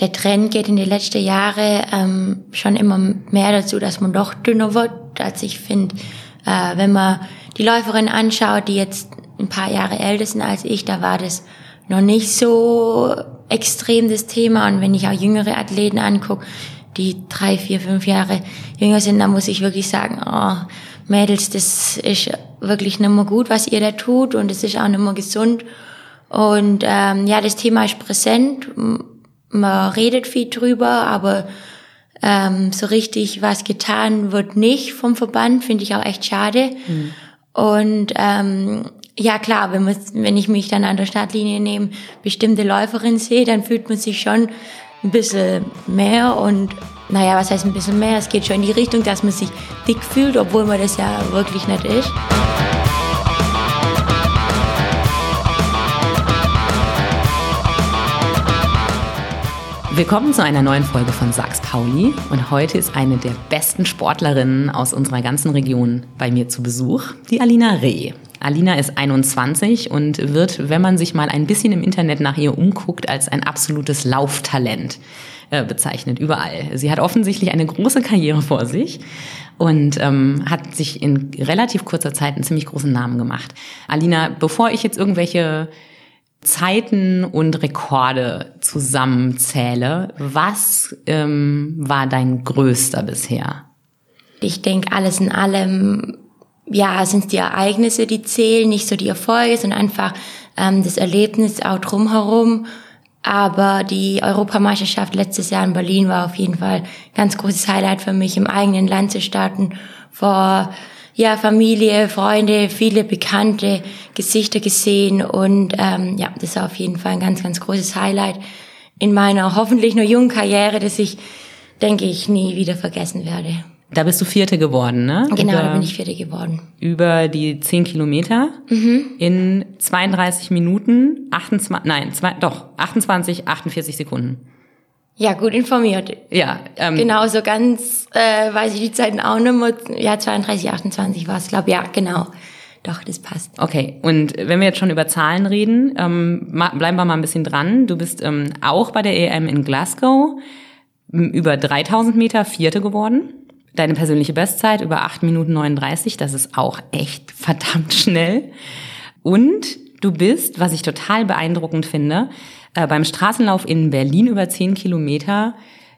der Trend geht in die letzten Jahre ähm, schon immer mehr dazu, dass man doch dünner wird. Also ich finde, äh, wenn man die Läuferin anschaut, die jetzt ein paar Jahre älter sind als ich, da war das noch nicht so extrem das Thema. Und wenn ich auch jüngere Athleten angucke, die drei, vier, fünf Jahre jünger sind, dann muss ich wirklich sagen, oh, Mädels, das ist wirklich nicht mehr gut, was ihr da tut und es ist auch nicht mehr gesund. Und ähm, ja, das Thema ist präsent. Man redet viel drüber, aber ähm, so richtig was getan wird nicht vom Verband, finde ich auch echt schade. Mhm. Und ähm, ja klar, wenn, man, wenn ich mich dann an der Startlinie neben bestimmte Läuferin sehe, dann fühlt man sich schon ein bisschen mehr und naja, was heißt ein bisschen mehr? Es geht schon in die Richtung, dass man sich dick fühlt, obwohl man das ja wirklich nicht ist. Willkommen zu einer neuen Folge von Sachs Pauli und heute ist eine der besten Sportlerinnen aus unserer ganzen Region bei mir zu Besuch, die Alina Reh. Alina ist 21 und wird, wenn man sich mal ein bisschen im Internet nach ihr umguckt, als ein absolutes Lauftalent äh, bezeichnet, überall. Sie hat offensichtlich eine große Karriere vor sich und ähm, hat sich in relativ kurzer Zeit einen ziemlich großen Namen gemacht. Alina, bevor ich jetzt irgendwelche Zeiten und Rekorde zusammenzähle, was ähm, war dein größter bisher? Ich denke, alles in allem, ja, sind die Ereignisse, die zählen, nicht so die Erfolge, sondern einfach ähm, das Erlebnis auch drumherum. Aber die Europameisterschaft letztes Jahr in Berlin war auf jeden Fall ganz großes Highlight für mich, im eigenen Land zu starten, vor ja, Familie, Freunde, viele bekannte Gesichter gesehen und ähm, ja, das war auf jeden Fall ein ganz, ganz großes Highlight in meiner hoffentlich nur jungen Karriere, das ich, denke ich, nie wieder vergessen werde. Da bist du Vierte geworden, ne? Genau, über, da bin ich Vierte geworden. Über die zehn Kilometer mhm. in 32 Minuten, 28, nein, zwei, doch, 28, 48 Sekunden. Ja, gut informiert. Ja. Ähm, genau, so ganz äh, weiß ich die Zeiten auch nicht mehr. Ja, 32, 28 war es, glaube Ja, genau. Doch, das passt. Okay, und wenn wir jetzt schon über Zahlen reden, ähm, bleiben wir mal ein bisschen dran. Du bist ähm, auch bei der EM in Glasgow über 3000 Meter Vierte geworden. Deine persönliche Bestzeit über 8 Minuten 39, das ist auch echt verdammt schnell. Und du bist, was ich total beeindruckend finde, äh, beim Straßenlauf in Berlin über 10 Kilometer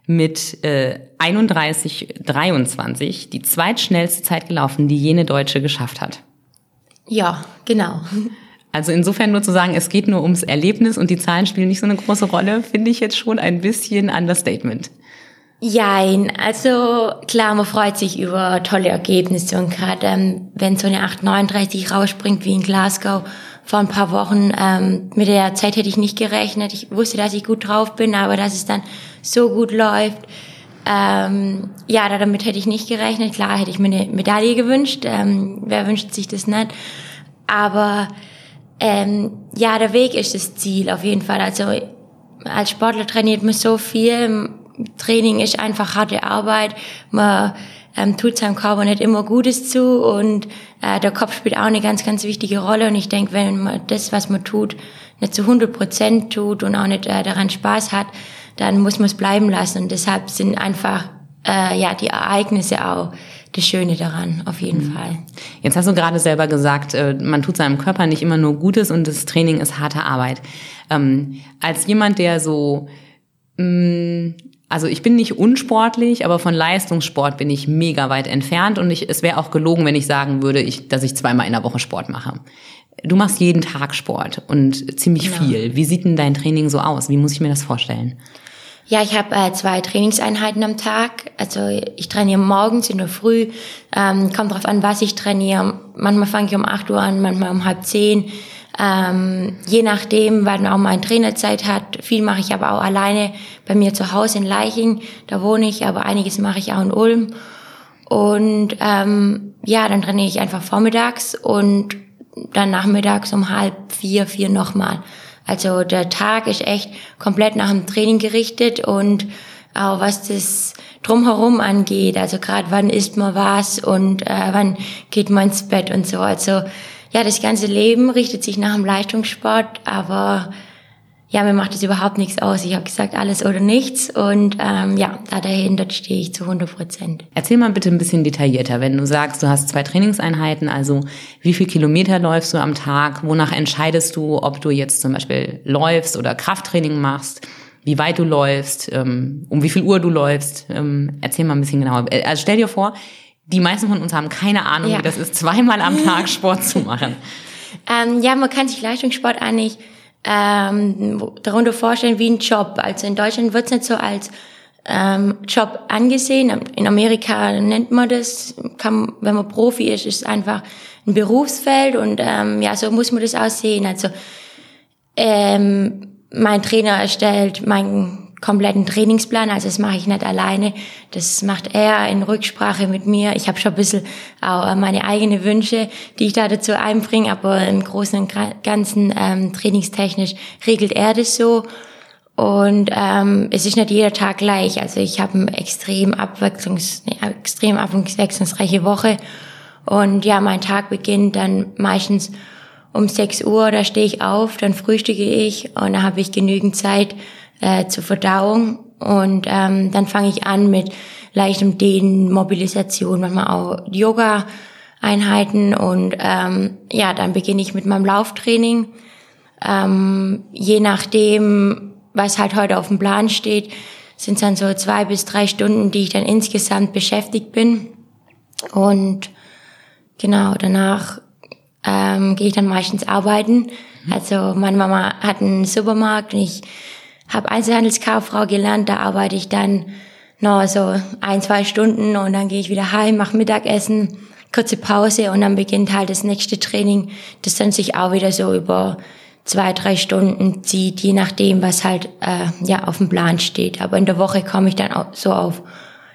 mit äh, 31,23 die zweitschnellste Zeit gelaufen, die jene Deutsche geschafft hat. Ja, genau. Also insofern nur zu sagen, es geht nur ums Erlebnis und die Zahlen spielen nicht so eine große Rolle, finde ich jetzt schon ein bisschen Understatement. Jein, also klar, man freut sich über tolle Ergebnisse und gerade ähm, wenn so eine 8,39 rausspringt wie in Glasgow, vor ein paar Wochen. Ähm, mit der Zeit hätte ich nicht gerechnet. Ich wusste, dass ich gut drauf bin, aber dass es dann so gut läuft. Ähm, ja, damit hätte ich nicht gerechnet. Klar hätte ich mir eine Medaille gewünscht. Ähm, wer wünscht sich das nicht? Aber ähm, ja, der Weg ist das Ziel auf jeden Fall. Also als Sportler trainiert man so viel. Training ist einfach harte Arbeit. Man ähm, tut seinem Körper nicht immer Gutes zu und äh, der Kopf spielt auch eine ganz, ganz wichtige Rolle und ich denke, wenn man das, was man tut, nicht zu 100 Prozent tut und auch nicht äh, daran Spaß hat, dann muss man es bleiben lassen und deshalb sind einfach äh, ja die Ereignisse auch das Schöne daran, auf jeden mhm. Fall. Jetzt hast du gerade selber gesagt, äh, man tut seinem Körper nicht immer nur Gutes und das Training ist harte Arbeit. Ähm, als jemand, der so mh, mm, also ich bin nicht unsportlich, aber von Leistungssport bin ich mega weit entfernt und ich, es wäre auch gelogen, wenn ich sagen würde, ich, dass ich zweimal in der Woche Sport mache. Du machst jeden Tag Sport und ziemlich genau. viel. Wie sieht denn dein Training so aus? Wie muss ich mir das vorstellen? Ja, ich habe äh, zwei Trainingseinheiten am Tag. Also ich trainiere morgens in der Früh. Ähm, kommt drauf an, was ich trainiere. Manchmal fange ich um 8 Uhr an, manchmal um halb zehn. Ähm, je nachdem, wann auch mein Trainerzeit hat. Viel mache ich aber auch alleine bei mir zu Hause in Leiching. Da wohne ich, aber einiges mache ich auch in Ulm. Und ähm, ja, dann trainiere ich einfach vormittags und dann nachmittags um halb vier, vier nochmal. Also der Tag ist echt komplett nach dem Training gerichtet und auch was das drumherum angeht. Also gerade wann isst man was und äh, wann geht man ins Bett und so. Also ja, das ganze Leben richtet sich nach dem Leistungssport, aber ja, mir macht das überhaupt nichts aus. Ich habe gesagt, alles oder nichts. Und ähm, ja, da dahinter stehe ich zu 100 Prozent. Erzähl mal bitte ein bisschen detaillierter, wenn du sagst, du hast zwei Trainingseinheiten, also wie viel Kilometer läufst du am Tag? Wonach entscheidest du, ob du jetzt zum Beispiel läufst oder Krafttraining machst? Wie weit du läufst, ähm, um wie viel Uhr du läufst? Ähm, erzähl mal ein bisschen genauer. Äh, also stell dir vor, die meisten von uns haben keine Ahnung, ja. wie das ist, zweimal am Tag Sport zu machen. Ähm, ja, man kann sich Leistungssport eigentlich ähm, darunter vorstellen wie ein Job. Also in Deutschland wird es nicht so als ähm, Job angesehen. In Amerika nennt man das, kann, wenn man Profi ist, ist es einfach ein Berufsfeld und ähm, ja, so muss man das aussehen. Also ähm, mein Trainer erstellt mein kompletten Trainingsplan. Also das mache ich nicht alleine. Das macht er in Rücksprache mit mir. Ich habe schon ein bisschen auch meine eigenen Wünsche, die ich da dazu einbringe, aber im Großen und Ganzen ähm, trainingstechnisch regelt er das so. Und ähm, es ist nicht jeder Tag gleich. Also ich habe eine extrem, abwechslungs extrem abwechslungsreiche Woche. Und ja, mein Tag beginnt dann meistens um 6 Uhr, da stehe ich auf, dann frühstücke ich und dann habe ich genügend Zeit, äh, zur Verdauung. Und ähm, dann fange ich an mit leichtem Dehnen, Mobilisation, manchmal auch Yoga-Einheiten. Und ähm, ja, dann beginne ich mit meinem Lauftraining. Ähm, je nachdem, was halt heute auf dem Plan steht, sind dann so zwei bis drei Stunden, die ich dann insgesamt beschäftigt bin. Und genau, danach ähm, gehe ich dann meistens arbeiten. Also meine Mama hat einen Supermarkt und ich habe Einzelhandelskauffrau gelernt, da arbeite ich dann noch so ein, zwei Stunden und dann gehe ich wieder heim, mache Mittagessen, kurze Pause und dann beginnt halt das nächste Training, das dann sich auch wieder so über zwei, drei Stunden zieht, je nachdem, was halt äh, ja auf dem Plan steht. Aber in der Woche komme ich dann auch so auf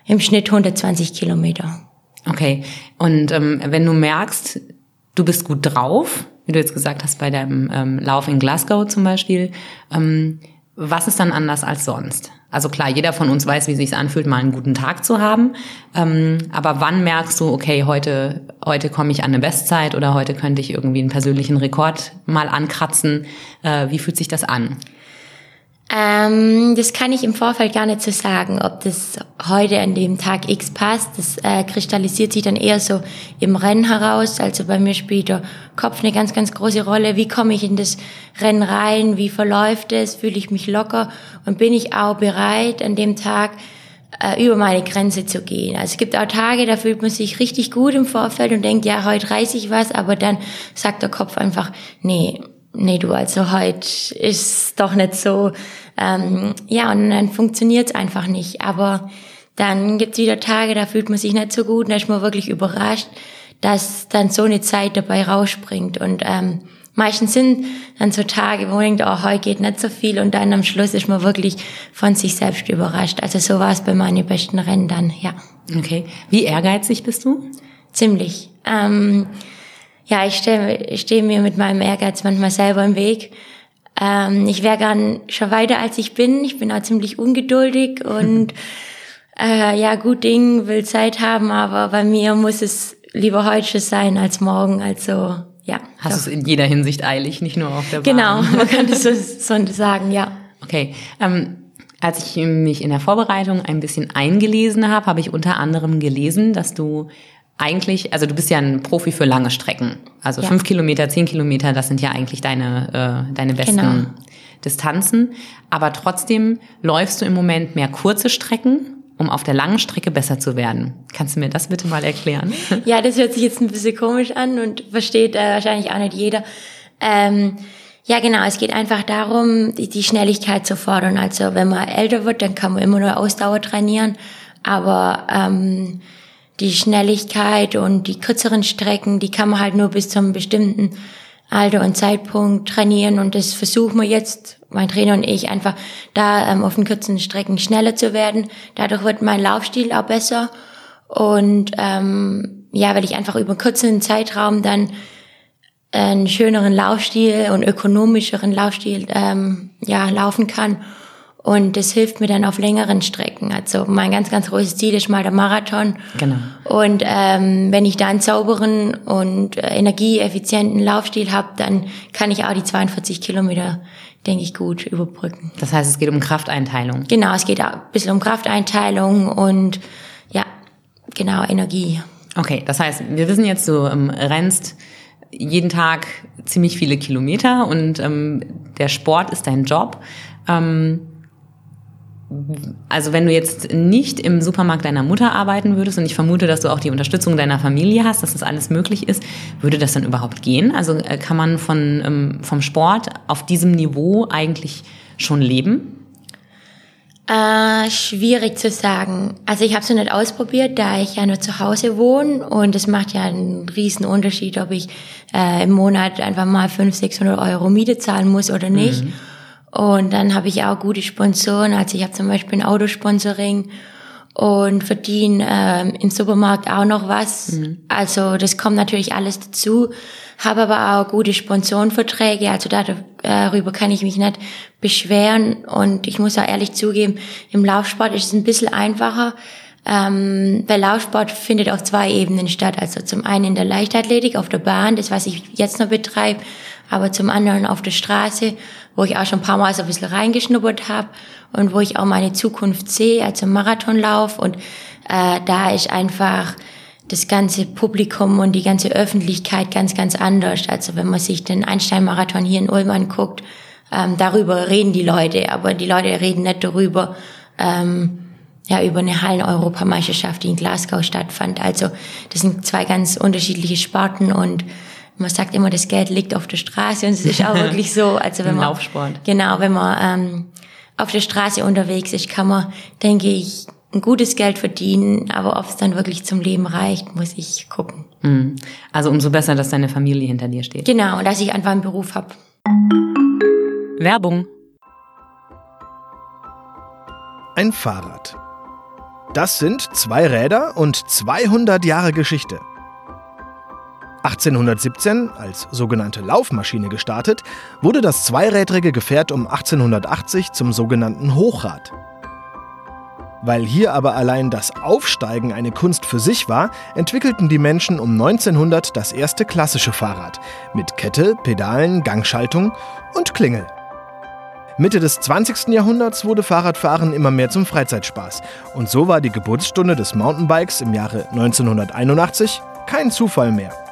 im Schnitt 120 Kilometer. Okay. Und ähm, wenn du merkst, du bist gut drauf, wie du jetzt gesagt hast bei deinem ähm, Lauf in Glasgow zum Beispiel, ähm, was ist dann anders als sonst? Also klar, jeder von uns weiß, wie sich anfühlt, mal einen guten Tag zu haben. Ähm, aber wann merkst du, okay, heute, heute komme ich an eine Bestzeit oder heute könnte ich irgendwie einen persönlichen Rekord mal ankratzen? Äh, wie fühlt sich das an? Ähm, das kann ich im Vorfeld gar nicht so sagen, ob das heute an dem Tag X passt. Das äh, kristallisiert sich dann eher so im Rennen heraus. Also bei mir spielt der Kopf eine ganz, ganz große Rolle. Wie komme ich in das Rennen rein? Wie verläuft es? Fühle ich mich locker? Und bin ich auch bereit, an dem Tag äh, über meine Grenze zu gehen? Also es gibt auch Tage, da fühlt man sich richtig gut im Vorfeld und denkt, ja, heute reiße ich was, aber dann sagt der Kopf einfach, nee, nee, du, also heute ist doch nicht so. Ähm, ja, und dann funktioniert es einfach nicht. Aber dann gibt's wieder Tage, da fühlt man sich nicht so gut, und da ist man wirklich überrascht, dass dann so eine Zeit dabei rausspringt. Und ähm, meistens sind dann so Tage, wo man denkt, oh, heute geht nicht so viel und dann am Schluss ist man wirklich von sich selbst überrascht. Also so war es bei meinen besten Rennen dann, ja. Okay. Wie ehrgeizig bist du? Ziemlich. Ähm, ja, ich stehe steh mir mit meinem Ehrgeiz manchmal selber im Weg. Ähm, ich wäre gern schon weiter, als ich bin. Ich bin auch ziemlich ungeduldig und äh, ja, gut Ding will Zeit haben, aber bei mir muss es lieber heute sein als morgen. Also ja. Hast du es in jeder Hinsicht eilig, nicht nur auf der Bahn? Genau, man kann das so, so sagen, ja. Okay. Ähm, als ich mich in der Vorbereitung ein bisschen eingelesen habe, habe ich unter anderem gelesen, dass du eigentlich, also du bist ja ein Profi für lange Strecken. Also ja. fünf Kilometer, zehn Kilometer, das sind ja eigentlich deine, äh, deine besten genau. Distanzen. Aber trotzdem läufst du im Moment mehr kurze Strecken, um auf der langen Strecke besser zu werden. Kannst du mir das bitte mal erklären? Ja, das hört sich jetzt ein bisschen komisch an und versteht äh, wahrscheinlich auch nicht jeder. Ähm, ja, genau. Es geht einfach darum, die, die Schnelligkeit zu fordern. Also wenn man älter wird, dann kann man immer nur Ausdauer trainieren. Aber ähm, die Schnelligkeit und die kürzeren Strecken, die kann man halt nur bis zu einem bestimmten Alter und Zeitpunkt trainieren. Und das versuchen wir jetzt, mein Trainer und ich, einfach da ähm, auf den kurzen Strecken schneller zu werden. Dadurch wird mein Laufstil auch besser. Und ähm, ja, weil ich einfach über einen kurzen Zeitraum dann einen schöneren Laufstil und ökonomischeren Laufstil ähm, ja laufen kann und das hilft mir dann auf längeren Strecken. Also mein ganz, ganz großes Ziel ist mal der Marathon. Genau. Und ähm, wenn ich da einen sauberen und äh, energieeffizienten Laufstil habe, dann kann ich auch die 42 Kilometer denke ich, gut überbrücken. Das heißt, es geht um Krafteinteilung. Genau, es geht ein bisschen um Krafteinteilung und ja, genau, Energie. Okay, das heißt, wir wissen jetzt, du ähm, rennst jeden Tag ziemlich viele Kilometer und ähm, der Sport ist dein Job. Ähm, also wenn du jetzt nicht im Supermarkt deiner Mutter arbeiten würdest und ich vermute, dass du auch die Unterstützung deiner Familie hast, dass das alles möglich ist, würde das dann überhaupt gehen? Also äh, kann man von, ähm, vom Sport auf diesem Niveau eigentlich schon leben? Äh, schwierig zu sagen. Also ich habe es noch nicht ausprobiert, da ich ja nur zu Hause wohne und es macht ja einen riesen Unterschied, ob ich äh, im Monat einfach mal 500, 600 Euro Miete zahlen muss oder nicht. Mhm. Und dann habe ich auch gute Sponsoren. Also ich habe zum Beispiel ein Autosponsoring und verdiene ähm, im Supermarkt auch noch was. Mhm. Also das kommt natürlich alles dazu. Habe aber auch gute Sponsorenverträge. Also darüber kann ich mich nicht beschweren. Und ich muss auch ehrlich zugeben, im Laufsport ist es ein bisschen einfacher. Ähm, weil Laufsport findet auf zwei Ebenen statt. Also zum einen in der Leichtathletik auf der Bahn, das was ich jetzt noch betreibe, aber zum anderen auf der Straße wo ich auch schon ein paar Mal so ein bisschen reingeschnuppert habe und wo ich auch meine Zukunft sehe, also Marathonlauf. Und äh, da ist einfach das ganze Publikum und die ganze Öffentlichkeit ganz, ganz anders. Also wenn man sich den Einstein-Marathon hier in Ulm anguckt, ähm, darüber reden die Leute, aber die Leute reden nicht darüber, ähm, ja, über eine Hallen-Europameisterschaft, die in Glasgow stattfand. Also das sind zwei ganz unterschiedliche Sparten und man sagt immer, das Geld liegt auf der Straße und es ist auch wirklich so. Also wenn man, Laufsport. Genau, wenn man ähm, auf der Straße unterwegs ist, kann man, denke ich, ein gutes Geld verdienen, aber ob es dann wirklich zum Leben reicht, muss ich gucken. Mhm. Also umso besser, dass deine Familie hinter dir steht. Genau, und dass ich einfach einen Beruf habe. Werbung. Ein Fahrrad. Das sind zwei Räder und 200 Jahre Geschichte. 1817 als sogenannte Laufmaschine gestartet, wurde das zweirädrige Gefährt um 1880 zum sogenannten Hochrad. Weil hier aber allein das Aufsteigen eine Kunst für sich war, entwickelten die Menschen um 1900 das erste klassische Fahrrad mit Kette, Pedalen, Gangschaltung und Klingel. Mitte des 20. Jahrhunderts wurde Fahrradfahren immer mehr zum Freizeitspaß und so war die Geburtsstunde des Mountainbikes im Jahre 1981 kein Zufall mehr.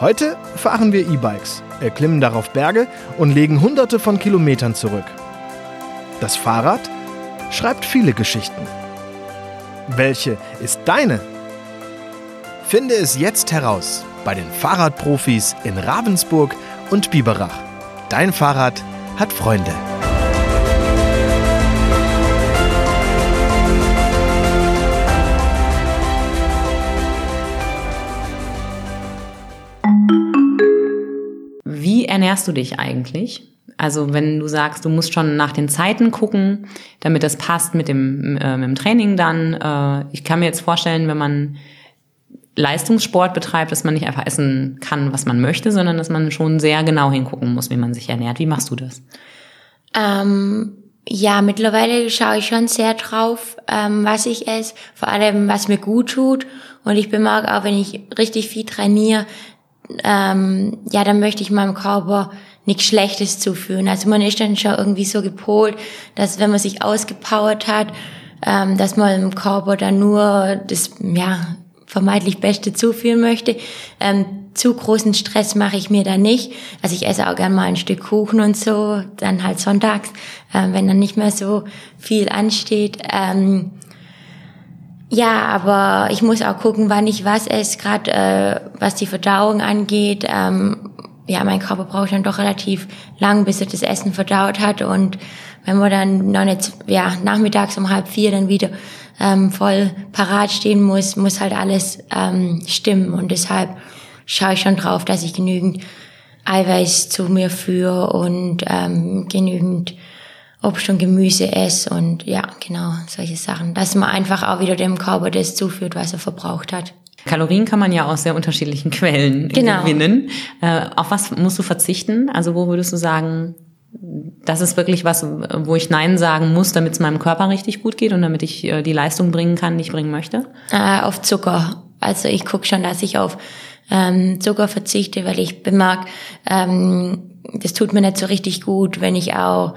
Heute fahren wir E-Bikes, erklimmen darauf Berge und legen hunderte von Kilometern zurück. Das Fahrrad schreibt viele Geschichten. Welche ist deine? Finde es jetzt heraus bei den Fahrradprofis in Ravensburg und Biberach. Dein Fahrrad hat Freunde. Ernährst du dich eigentlich? Also wenn du sagst, du musst schon nach den Zeiten gucken, damit das passt mit dem, äh, mit dem Training dann. Äh, ich kann mir jetzt vorstellen, wenn man Leistungssport betreibt, dass man nicht einfach essen kann, was man möchte, sondern dass man schon sehr genau hingucken muss, wie man sich ernährt. Wie machst du das? Ähm, ja, mittlerweile schaue ich schon sehr drauf, ähm, was ich esse, vor allem was mir gut tut. Und ich bemerke auch, wenn ich richtig viel trainiere, ähm, ja, dann möchte ich meinem Körper nichts Schlechtes zuführen. Also man ist dann schon irgendwie so gepolt, dass wenn man sich ausgepowert hat, ähm, dass man im Körper dann nur das, ja, vermeintlich Beste zuführen möchte. Ähm, zu großen Stress mache ich mir da nicht. Also ich esse auch gern mal ein Stück Kuchen und so, dann halt sonntags, äh, wenn dann nicht mehr so viel ansteht. Ähm, ja, aber ich muss auch gucken, wann ich was esse, gerade äh, was die Verdauung angeht. Ähm, ja, mein Körper braucht dann doch relativ lang, bis er das Essen verdaut hat. Und wenn man dann noch nicht, ja, nachmittags um halb vier dann wieder ähm, voll parat stehen muss, muss halt alles ähm, stimmen. Und deshalb schaue ich schon drauf, dass ich genügend Eiweiß zu mir führe und ähm, genügend Obst und Gemüse esse und ja, genau, solche Sachen. Dass man einfach auch wieder dem Körper das zuführt, was er verbraucht hat. Kalorien kann man ja aus sehr unterschiedlichen Quellen genau. gewinnen. Äh, auf was musst du verzichten? Also wo würdest du sagen, das ist wirklich was, wo ich Nein sagen muss, damit es meinem Körper richtig gut geht und damit ich äh, die Leistung bringen kann, die ich bringen möchte? Äh, auf Zucker. Also ich gucke schon, dass ich auf ähm, Zucker verzichte, weil ich bemerke, ähm, das tut mir nicht so richtig gut, wenn ich auch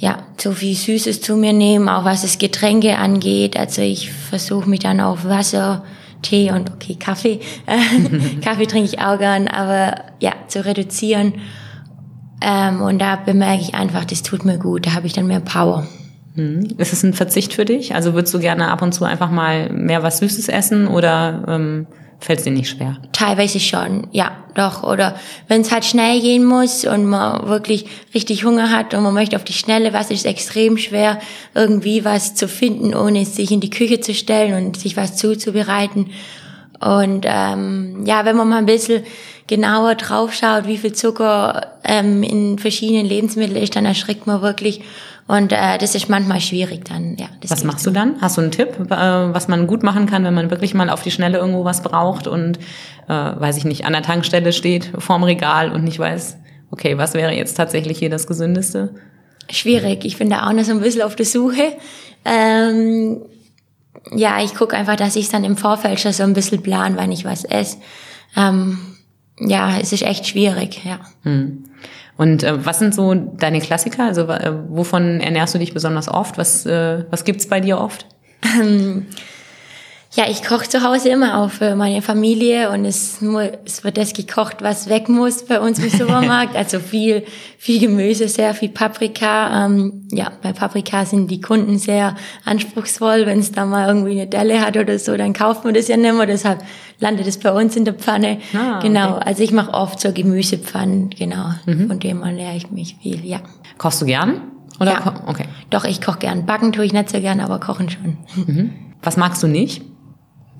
ja, so viel Süßes zu mir nehme, auch was das Getränke angeht. Also ich versuche mich dann auf Wasser, Tee und okay, Kaffee. Kaffee trinke ich auch gern, aber ja, zu reduzieren. Ähm, und da bemerke ich einfach, das tut mir gut, da habe ich dann mehr Power. Hm. Ist es ein Verzicht für dich? Also würdest du gerne ab und zu einfach mal mehr was Süßes essen oder ähm, fällt es dir nicht schwer? Teilweise schon, ja, doch. Oder wenn es halt schnell gehen muss und man wirklich richtig Hunger hat und man möchte auf die Schnelle was, ist extrem schwer, irgendwie was zu finden, ohne sich in die Küche zu stellen und sich was zuzubereiten. Und ähm, ja, wenn man mal ein bisschen genauer drauf schaut, wie viel Zucker ähm, in verschiedenen Lebensmitteln ist, dann erschrickt man wirklich und äh, das ist manchmal schwierig dann. Ja, was machst du dann? Hast du einen Tipp, äh, was man gut machen kann, wenn man wirklich mal auf die Schnelle irgendwo was braucht und, äh, weiß ich nicht, an der Tankstelle steht, vorm Regal und nicht weiß, okay, was wäre jetzt tatsächlich hier das Gesündeste? Schwierig. Ich bin da auch noch so ein bisschen auf der Suche. Ähm, ja, ich gucke einfach, dass ich dann im Vorfeld schon so ein bisschen plan, wann ich was esse. Ähm, ja, es ist echt schwierig, ja. Hm. Und äh, was sind so deine Klassiker? Also äh, wovon ernährst du dich besonders oft? Was, äh, was gibt's bei dir oft? Ja, ich koche zu Hause immer auch für meine Familie und es, es wird das gekocht, was weg muss bei uns im Supermarkt. Also viel, viel Gemüse, sehr viel Paprika. Ähm, ja, bei Paprika sind die Kunden sehr anspruchsvoll. Wenn es da mal irgendwie eine Delle hat oder so, dann kauft man das ja nicht mehr. Deshalb landet es bei uns in der Pfanne. Ah, genau, okay. also ich mache oft so Gemüsepfannen, genau. Mhm. Von dem ernähre ich mich viel, ja. Kochst du gern? Oder ja. okay. Doch, ich koche gern. Backen tue ich nicht so gern, aber kochen schon. Mhm. Was magst du nicht?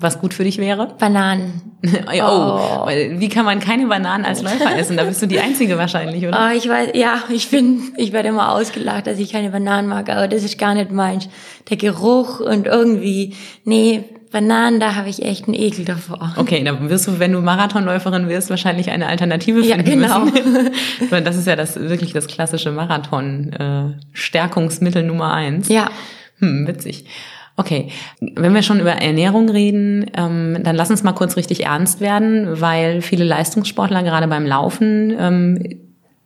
Was gut für dich wäre? Bananen. oh, oh. wie kann man keine Bananen als Läufer essen? Da bist du die Einzige wahrscheinlich, oder? Oh, ich weiß, ja, ich bin, ich werde immer ausgelacht, dass ich keine Bananen mag, aber das ist gar nicht meins. Der Geruch und irgendwie, nee, Bananen, da habe ich echt einen Ekel davor. Okay, dann wirst du, wenn du Marathonläuferin wirst, wahrscheinlich eine Alternative finden ja, genau. müssen. das ist ja das wirklich das klassische Marathon-Stärkungsmittel äh, Nummer eins. Ja. Hm, witzig. Okay, wenn wir schon über Ernährung reden, ähm, dann lass uns mal kurz richtig ernst werden, weil viele Leistungssportler gerade beim Laufen ähm,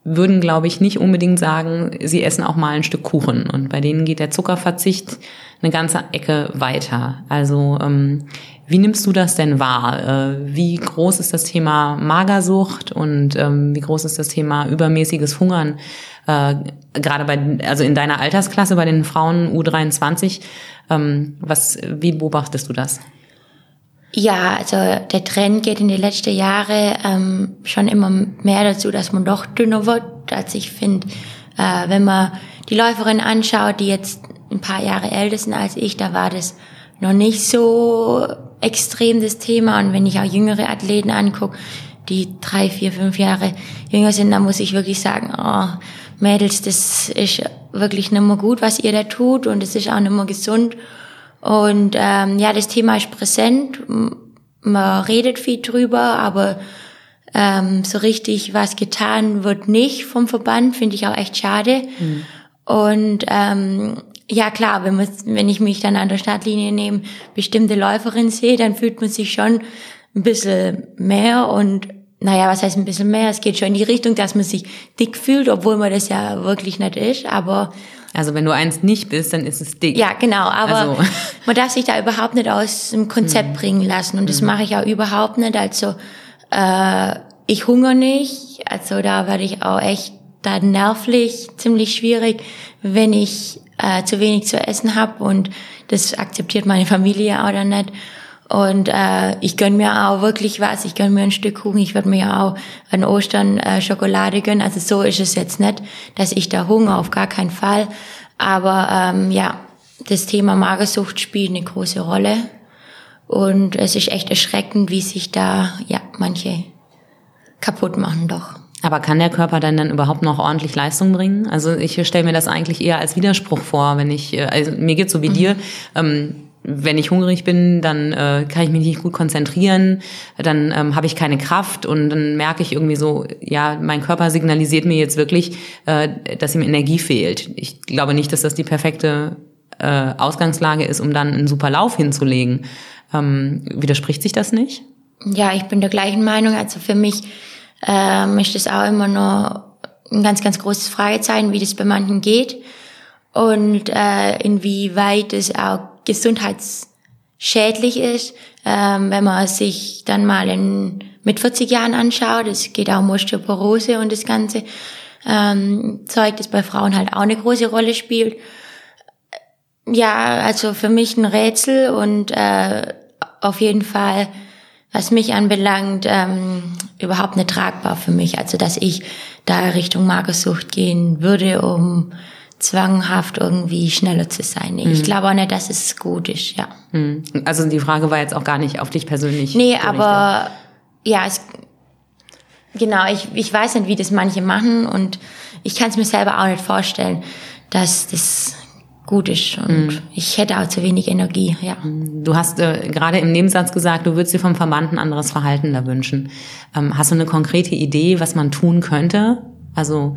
würden, glaube ich, nicht unbedingt sagen, sie essen auch mal ein Stück Kuchen. Und bei denen geht der Zuckerverzicht eine ganze Ecke weiter. Also ähm, wie nimmst du das denn wahr? Äh, wie groß ist das Thema Magersucht und ähm, wie groß ist das Thema übermäßiges Hungern? Äh, gerade bei, also in deiner Altersklasse bei den Frauen U23 ähm, was, wie beobachtest du das? Ja, also der Trend geht in die letzten Jahre ähm, schon immer mehr dazu, dass man doch dünner wird. Also ich finde, äh, wenn man die Läuferin anschaut, die jetzt ein paar Jahre älter sind als ich, da war das noch nicht so extrem das Thema. Und wenn ich auch jüngere Athleten angucke, die drei, vier, fünf Jahre jünger sind, dann muss ich wirklich sagen, oh, Mädels, das ist wirklich nicht mehr gut, was ihr da tut und es ist auch nicht mehr gesund. Und ähm, ja, das Thema ist präsent. Man redet viel drüber, aber ähm, so richtig was getan wird nicht vom Verband, finde ich auch echt schade. Mhm. Und ähm, ja klar, wenn, man, wenn ich mich dann an der Startlinie nehme, bestimmte Läuferin sehe, dann fühlt man sich schon ein bisschen mehr und naja, was heißt ein bisschen mehr? Es geht schon in die Richtung, dass man sich dick fühlt, obwohl man das ja wirklich nicht ist, aber also wenn du eins nicht bist, dann ist es dick. Ja, genau, aber also. man darf sich da überhaupt nicht aus dem Konzept mhm. bringen lassen und das mhm. mache ich auch überhaupt nicht. Also äh, ich hungere nicht, also da werde ich auch echt da nervlich ziemlich schwierig, wenn ich äh, zu wenig zu essen habe und das akzeptiert meine Familie auch dann nicht. Und äh, ich gönn mir auch wirklich was. Ich gönn mir ein Stück Kuchen. Ich würde mir auch an Ostern äh, Schokolade gönnen. Also so ist es jetzt nicht, dass ich da Hunger auf gar keinen Fall. Aber ähm, ja, das Thema Magersucht spielt eine große Rolle. Und es ist echt erschreckend, wie sich da ja manche kaputt machen doch. Aber kann der Körper dann dann überhaupt noch ordentlich Leistung bringen? Also ich stelle mir das eigentlich eher als Widerspruch vor, wenn ich, äh, also mir geht's so wie mhm. dir. Ähm, wenn ich hungrig bin, dann äh, kann ich mich nicht gut konzentrieren, dann ähm, habe ich keine Kraft und dann merke ich irgendwie so, ja, mein Körper signalisiert mir jetzt wirklich, äh, dass ihm Energie fehlt. Ich glaube nicht, dass das die perfekte äh, Ausgangslage ist, um dann einen super Lauf hinzulegen. Ähm, widerspricht sich das nicht? Ja, ich bin der gleichen Meinung. Also für mich ähm, ist das auch immer noch ein ganz, ganz großes Fragezeichen, wie das bei manchen geht und äh, inwieweit es auch gesundheitsschädlich ist, ähm, wenn man sich dann mal in, mit 40 Jahren anschaut. Es geht auch um Osteoporose und das ganze ähm, Zeug, das bei Frauen halt auch eine große Rolle spielt. Ja, also für mich ein Rätsel und äh, auf jeden Fall, was mich anbelangt, ähm, überhaupt nicht tragbar für mich. Also dass ich da Richtung Magersucht gehen würde, um zwanghaft irgendwie schneller zu sein. Ich mhm. glaube auch nicht, dass es gut ist, ja. Mhm. Also die Frage war jetzt auch gar nicht auf dich persönlich. Nee, aber ja, es, genau, ich, ich weiß nicht, wie das manche machen und ich kann es mir selber auch nicht vorstellen, dass das gut ist und mhm. ich hätte auch zu wenig Energie, ja. Du hast äh, gerade im Nebensatz gesagt, du würdest dir vom Verband ein anderes Verhalten da wünschen. Ähm, hast du eine konkrete Idee, was man tun könnte? Also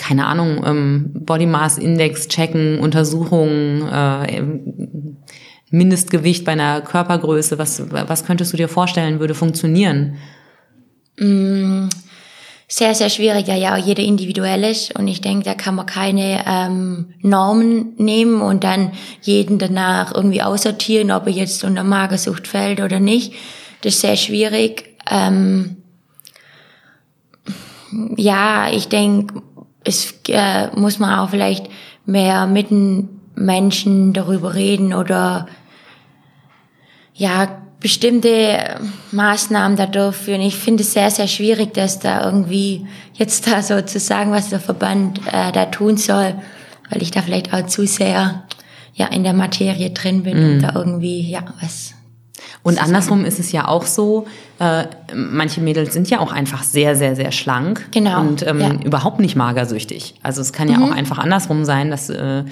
keine Ahnung, ähm, Body Mass Index checken, Untersuchungen, äh, Mindestgewicht bei einer Körpergröße, was, was könntest du dir vorstellen, würde funktionieren? Mm, sehr, sehr schwierig, ja, ja, jeder individuell ist und ich denke, da kann man keine ähm, Normen nehmen und dann jeden danach irgendwie aussortieren, ob er jetzt unter Magersucht fällt oder nicht. Das ist sehr schwierig. Ähm, ja, ich denke, es äh, muss man auch vielleicht mehr mit den Menschen darüber reden oder ja, bestimmte Maßnahmen da durchführen. Ich finde es sehr, sehr schwierig, dass da irgendwie jetzt da so zu sagen, was der Verband äh, da tun soll, weil ich da vielleicht auch zu sehr ja in der Materie drin bin mm. und da irgendwie ja was und andersrum ist es ja auch so, äh, manche Mädels sind ja auch einfach sehr, sehr, sehr schlank genau, und ähm, ja. überhaupt nicht magersüchtig. Also es kann ja mhm. auch einfach andersrum sein, dass äh,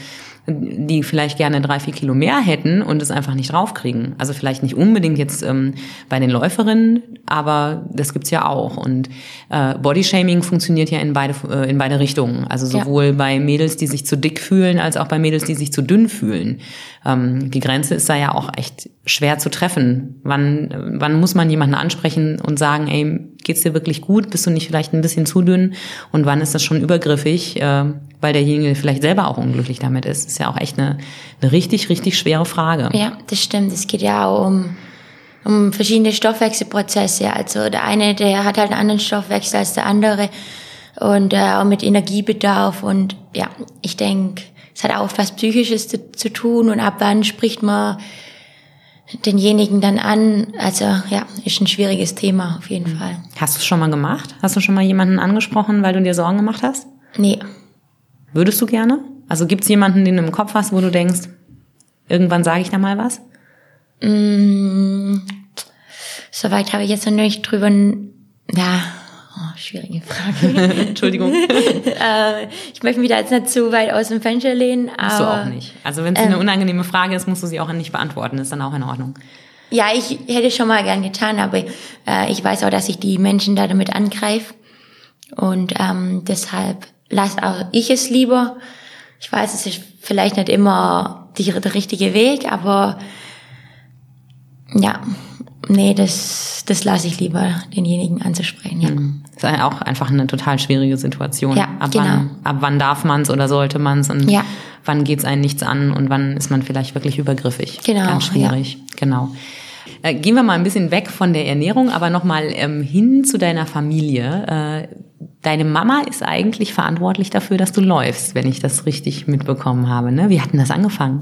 die vielleicht gerne drei, vier Kilo mehr hätten und es einfach nicht draufkriegen. Also vielleicht nicht unbedingt jetzt ähm, bei den Läuferinnen, aber das gibt's ja auch. Und äh, Bodyshaming funktioniert ja in beide, äh, in beide Richtungen. Also sowohl ja. bei Mädels, die sich zu dick fühlen, als auch bei Mädels, die sich zu dünn fühlen. Ähm, die Grenze ist da ja auch echt schwer zu treffen. Wann, wann muss man jemanden ansprechen und sagen, ey, geht's dir wirklich gut? Bist du nicht vielleicht ein bisschen zu dünn? Und wann ist das schon übergriffig? Äh, weil derjenige vielleicht selber auch unglücklich damit ist. Das ist ja auch echt eine, eine richtig, richtig schwere Frage. Ja, das stimmt. Es geht ja auch um, um verschiedene Stoffwechselprozesse. Also der eine, der hat halt einen anderen Stoffwechsel als der andere und äh, auch mit Energiebedarf. Und ja, ich denke, es hat auch was Psychisches zu, zu tun und ab wann spricht man denjenigen dann an. Also ja, ist ein schwieriges Thema auf jeden mhm. Fall. Hast du es schon mal gemacht? Hast du schon mal jemanden angesprochen, weil du dir Sorgen gemacht hast? Nee. Würdest du gerne? Also gibt es jemanden, den du im Kopf hast, wo du denkst, irgendwann sage ich da mal was? Mm, soweit habe ich jetzt noch nicht drüber. Ja, oh, schwierige Frage. Entschuldigung. äh, ich möchte mich da jetzt nicht zu weit aus dem Fenster lehnen. Aber, musst du auch nicht. Also wenn es ähm, eine unangenehme Frage ist, musst du sie auch nicht beantworten. Ist dann auch in Ordnung. Ja, ich hätte schon mal gern getan, aber äh, ich weiß auch, dass ich die Menschen da damit angreife. Und ähm, deshalb lass auch ich es lieber. Ich weiß, es ist vielleicht nicht immer die, der richtige Weg, aber ja, nee, das, das lasse ich lieber, denjenigen anzusprechen. Ja. Mhm. Das ist auch einfach eine total schwierige Situation. Ja, ab genau. Wann, ab wann darf man es oder sollte man es und ja. wann geht's einen nichts an und wann ist man vielleicht wirklich übergriffig. Genau. Ganz schwierig, ja. genau. Äh, gehen wir mal ein bisschen weg von der Ernährung, aber nochmal ähm, hin zu deiner Familie. Äh, deine Mama ist eigentlich verantwortlich dafür, dass du läufst, wenn ich das richtig mitbekommen habe. Ne? Wie hat denn das angefangen?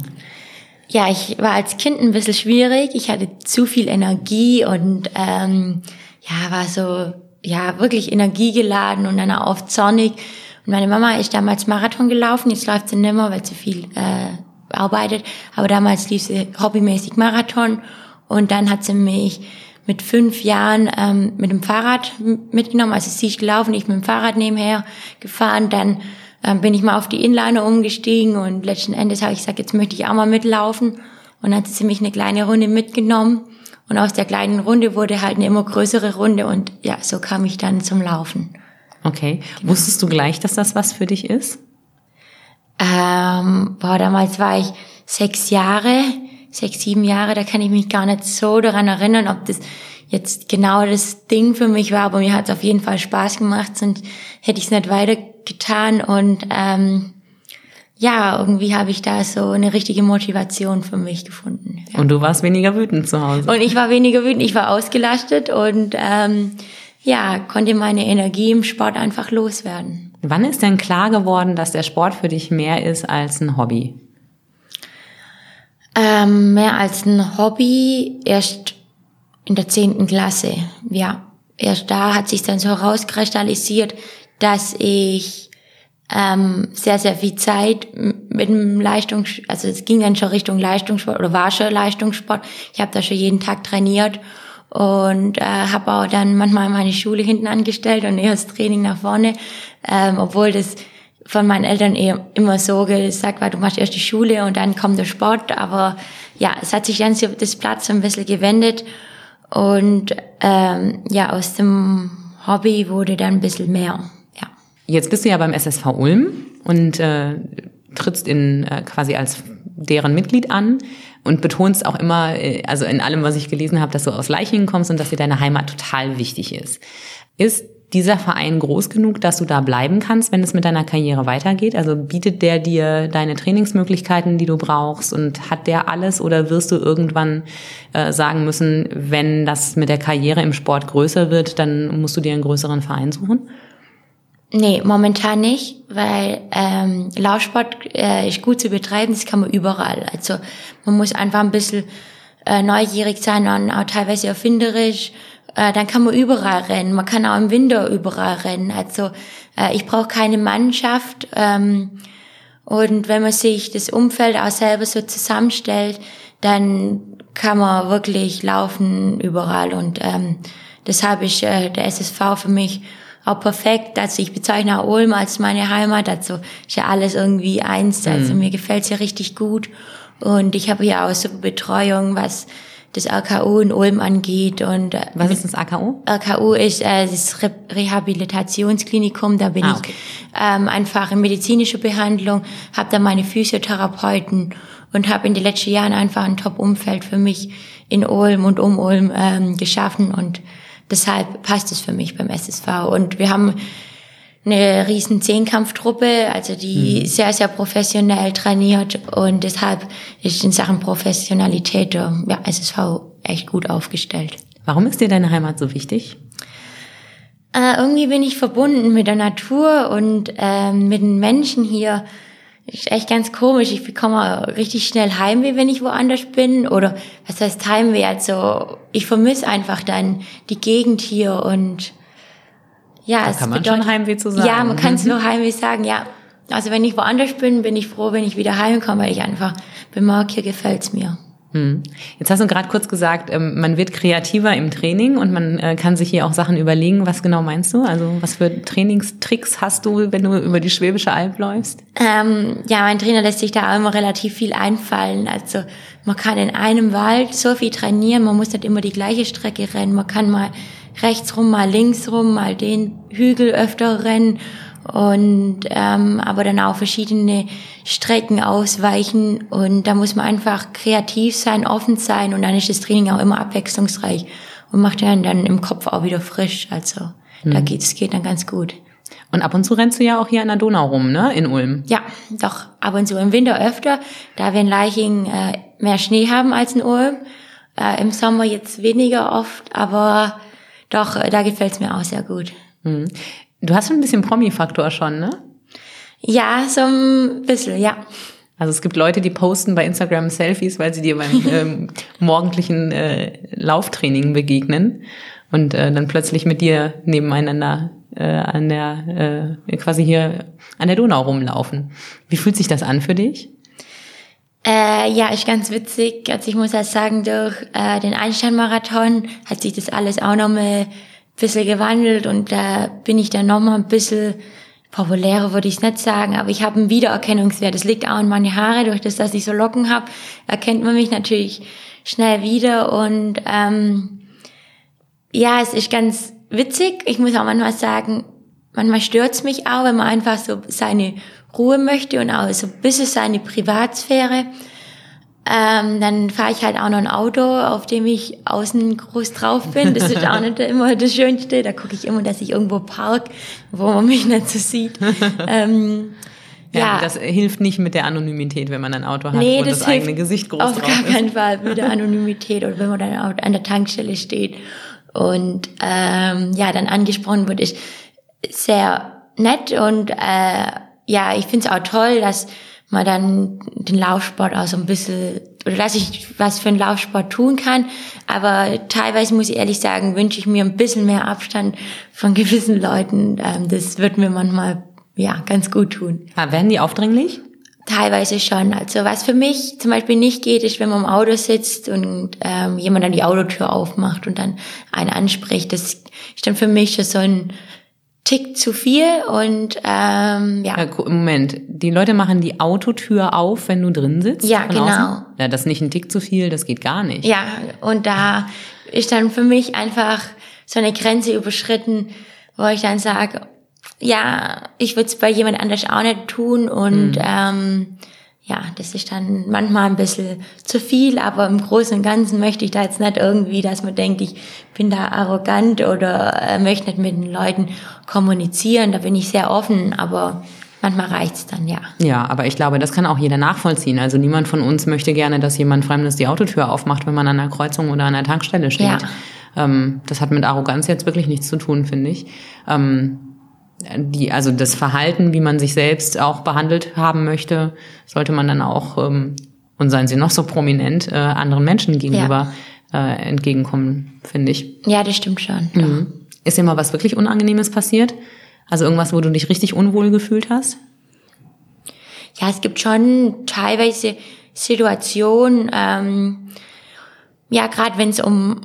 Ja, ich war als Kind ein bisschen schwierig. Ich hatte zu viel Energie und ähm, ja, war so ja wirklich energiegeladen und dann auch oft zornig. Und meine Mama ist damals Marathon gelaufen. Jetzt läuft sie nimmer, weil sie viel äh, arbeitet. Aber damals lief sie hobbymäßig Marathon und dann hat sie mich mit fünf Jahren ähm, mit dem Fahrrad mitgenommen. Also sie ist gelaufen, ich mit dem Fahrrad nebenher gefahren. Dann ähm, bin ich mal auf die Inliner umgestiegen und letzten Endes habe ich gesagt, jetzt möchte ich auch mal mitlaufen. Und dann hat sie mich eine kleine Runde mitgenommen. Und aus der kleinen Runde wurde halt eine immer größere Runde und ja, so kam ich dann zum Laufen. Okay. Genau. Wusstest du gleich, dass das was für dich ist? Ähm, boah, damals war ich sechs Jahre sechs, sieben Jahre, da kann ich mich gar nicht so daran erinnern, ob das jetzt genau das Ding für mich war, aber mir hat es auf jeden Fall Spaß gemacht, sonst hätte ich es nicht weitergetan und ähm, ja, irgendwie habe ich da so eine richtige Motivation für mich gefunden. Ja. Und du warst weniger wütend zu Hause. Und ich war weniger wütend, ich war ausgelastet und ähm, ja, konnte meine Energie im Sport einfach loswerden. Wann ist denn klar geworden, dass der Sport für dich mehr ist als ein Hobby? Ähm, mehr als ein Hobby erst in der zehnten Klasse. Ja, erst da hat sich dann so herauskristallisiert, dass ich ähm, sehr, sehr viel Zeit mit dem Leistungs, also es ging dann schon Richtung Leistungssport oder war schon Leistungssport. Ich habe da schon jeden Tag trainiert und äh, habe auch dann manchmal meine Schule hinten angestellt und eher das Training nach vorne, ähm, obwohl das von meinen Eltern eher immer so gesagt war, du machst erst die Schule und dann kommt der Sport. Aber ja, es hat sich dann so das Platz so ein bisschen gewendet und ähm, ja, aus dem Hobby wurde dann ein bisschen mehr. Jetzt bist du ja beim SSV Ulm und äh, trittst in äh, quasi als deren Mitglied an und betonst auch immer, äh, also in allem, was ich gelesen habe, dass du aus Leichingen kommst und dass dir deine Heimat total wichtig ist. Ist dieser Verein groß genug, dass du da bleiben kannst, wenn es mit deiner Karriere weitergeht? Also bietet der dir deine Trainingsmöglichkeiten, die du brauchst und hat der alles oder wirst du irgendwann äh, sagen müssen, wenn das mit der Karriere im Sport größer wird, dann musst du dir einen größeren Verein suchen? Nee, momentan nicht, weil ähm, Laufsport äh, ist gut zu betreiben, das kann man überall. Also man muss einfach ein bisschen äh, neugierig sein und auch teilweise erfinderisch. Äh, dann kann man überall rennen. Man kann auch im Winter überall rennen. Also äh, ich brauche keine Mannschaft. Ähm, und wenn man sich das Umfeld auch selber so zusammenstellt, dann kann man wirklich laufen überall. Und ähm, deshalb ist äh, der SSV für mich auch perfekt. Also ich bezeichne auch Ulm als meine Heimat. Also ist ja alles irgendwie eins. Also mhm. mir gefällt's ja richtig gut. Und ich habe ja auch so Betreuung, was das AKU in Ulm angeht. Und äh, was ist das AKU? AKU ist äh, das Re Rehabilitationsklinikum. Da bin ah, okay. ich ähm, einfach in medizinischer Behandlung, habe da meine Physiotherapeuten und habe in den letzten Jahren einfach ein Top-Umfeld für mich in Ulm und um Ulm ähm, geschaffen und Deshalb passt es für mich beim SSV. Und wir haben eine riesen Zehnkampftruppe, also die mhm. sehr, sehr professionell trainiert und deshalb ist in Sachen Professionalität der ja, SSV echt gut aufgestellt. Warum ist dir deine Heimat so wichtig? Äh, irgendwie bin ich verbunden mit der Natur und äh, mit den Menschen hier ist echt ganz komisch. Ich bekomme richtig schnell Heimweh, wenn ich woanders bin. Oder was heißt Heimweh? Also ich vermisse einfach dann die Gegend hier und ja, da es kann man bedeutet, schon Heimweh zu sagen. Ja, man kann es nur Heimweh sagen, ja. Also wenn ich woanders bin, bin ich froh, wenn ich wieder heimkomme, weil ich einfach bemerke, hier gefällt's mir. Hm. Jetzt hast du gerade kurz gesagt, ähm, man wird kreativer im Training und man äh, kann sich hier auch Sachen überlegen. Was genau meinst du? Also was für Trainingstricks hast du, wenn du über die Schwäbische Alb läufst? Ähm, ja, mein Trainer lässt sich da auch immer relativ viel einfallen. Also man kann in einem Wald so viel trainieren, man muss nicht immer die gleiche Strecke rennen. Man kann mal rechts rum, mal links rum, mal den Hügel öfter rennen und ähm, aber dann auch verschiedene Strecken ausweichen und da muss man einfach kreativ sein, offen sein und dann ist das Training auch immer abwechslungsreich und macht einen dann im Kopf auch wieder frisch. Also mhm. da geht es geht dann ganz gut. Und ab und zu rennst du ja auch hier an der Donau rum, ne, in Ulm? Ja, doch ab und zu im Winter öfter, da wir in Leiching äh, mehr Schnee haben als in Ulm. Äh, Im Sommer jetzt weniger oft, aber doch, äh, da gefällt's mir auch sehr gut. Mhm. Du hast schon ein bisschen Promi-Faktor schon, ne? Ja, so ein bisschen, ja. Also es gibt Leute, die posten bei Instagram Selfies, weil sie dir beim ähm, morgendlichen äh, Lauftraining begegnen und äh, dann plötzlich mit dir nebeneinander äh, an der äh, quasi hier an der Donau rumlaufen. Wie fühlt sich das an für dich? Äh, ja, ist ganz witzig. Also ich muss halt sagen, durch äh, den Einstein-Marathon hat sich das alles auch nochmal bisschen gewandelt und da bin ich dann nochmal ein bisschen populärer würde ich es nicht sagen, aber ich habe einen Wiedererkennungswert. Das liegt auch in meine Haare, durch das, dass ich so Locken habe, erkennt man mich natürlich schnell wieder und ähm, ja, es ist ganz witzig. Ich muss auch manchmal sagen, manchmal stört's mich auch, wenn man einfach so seine Ruhe möchte und auch so ein bisschen seine Privatsphäre. Ähm, dann fahre ich halt auch noch ein Auto, auf dem ich außen groß drauf bin. Das ist auch nicht immer das Schönste. Da gucke ich immer, dass ich irgendwo park, wo man mich nicht so sieht. ähm, ja, ja, das hilft nicht mit der Anonymität, wenn man ein Auto hat nee, und das, das eigene Gesicht groß auf drauf gar keinen Fall mit der Anonymität oder wenn man dann an der Tankstelle steht und ähm, ja dann angesprochen wird, ist sehr nett und äh, ja, ich finde es auch toll, dass man dann den Laufsport auch so ein bisschen, oder dass ich was für einen Laufsport tun kann. Aber teilweise muss ich ehrlich sagen, wünsche ich mir ein bisschen mehr Abstand von gewissen Leuten. Ähm, das wird mir manchmal, ja, ganz gut tun. Aber ah, werden die aufdringlich? Teilweise schon. Also was für mich zum Beispiel nicht geht, ist, wenn man im Auto sitzt und ähm, jemand dann die Autotür aufmacht und dann einen anspricht. Das ist dann für mich schon so ein Tick zu viel und ähm, ja. ja. Moment, die Leute machen die Autotür auf, wenn du drin sitzt? Ja, genau. Außen? Ja, das ist nicht ein Tick zu viel, das geht gar nicht. Ja, und da ist dann für mich einfach so eine Grenze überschritten, wo ich dann sage, ja, ich würde es bei jemand anders auch nicht tun und mhm. ähm, ja, das ist dann manchmal ein bisschen zu viel, aber im Großen und Ganzen möchte ich da jetzt nicht irgendwie, dass man denkt, ich bin da arrogant oder äh, möchte nicht mit den Leuten kommunizieren. Da bin ich sehr offen, aber manchmal reicht's dann, ja. Ja, aber ich glaube, das kann auch jeder nachvollziehen. Also niemand von uns möchte gerne, dass jemand Fremdes die Autotür aufmacht, wenn man an einer Kreuzung oder an einer Tankstelle steht. Ja. Ähm, das hat mit Arroganz jetzt wirklich nichts zu tun, finde ich. Ähm, die, also das Verhalten, wie man sich selbst auch behandelt haben möchte, sollte man dann auch, ähm, und seien sie noch so prominent, äh, anderen Menschen gegenüber ja. äh, entgegenkommen, finde ich. Ja, das stimmt schon. Mhm. Ist dir mal was wirklich Unangenehmes passiert? Also irgendwas, wo du dich richtig unwohl gefühlt hast? Ja, es gibt schon teilweise Situationen, ähm, ja, gerade wenn es um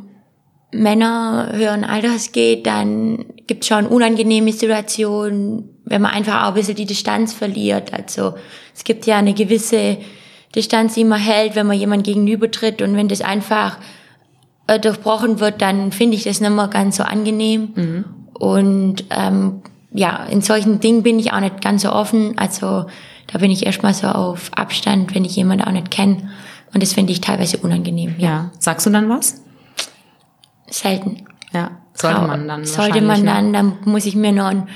Männer höheren Alters geht, dann gibt es schon unangenehme Situationen, wenn man einfach auch ein bisschen die Distanz verliert. Also es gibt ja eine gewisse Distanz, die man hält, wenn man jemand gegenübertritt und wenn das einfach äh, durchbrochen wird, dann finde ich das nicht mehr ganz so angenehm. Mhm. Und ähm, ja, in solchen Dingen bin ich auch nicht ganz so offen. Also da bin ich erstmal so auf Abstand, wenn ich jemanden auch nicht kenne. Und das finde ich teilweise unangenehm. Ja. ja. Sagst du dann was? Selten. Ja, sollte man dann. Sollte man dann, dann muss ich mir noch einen,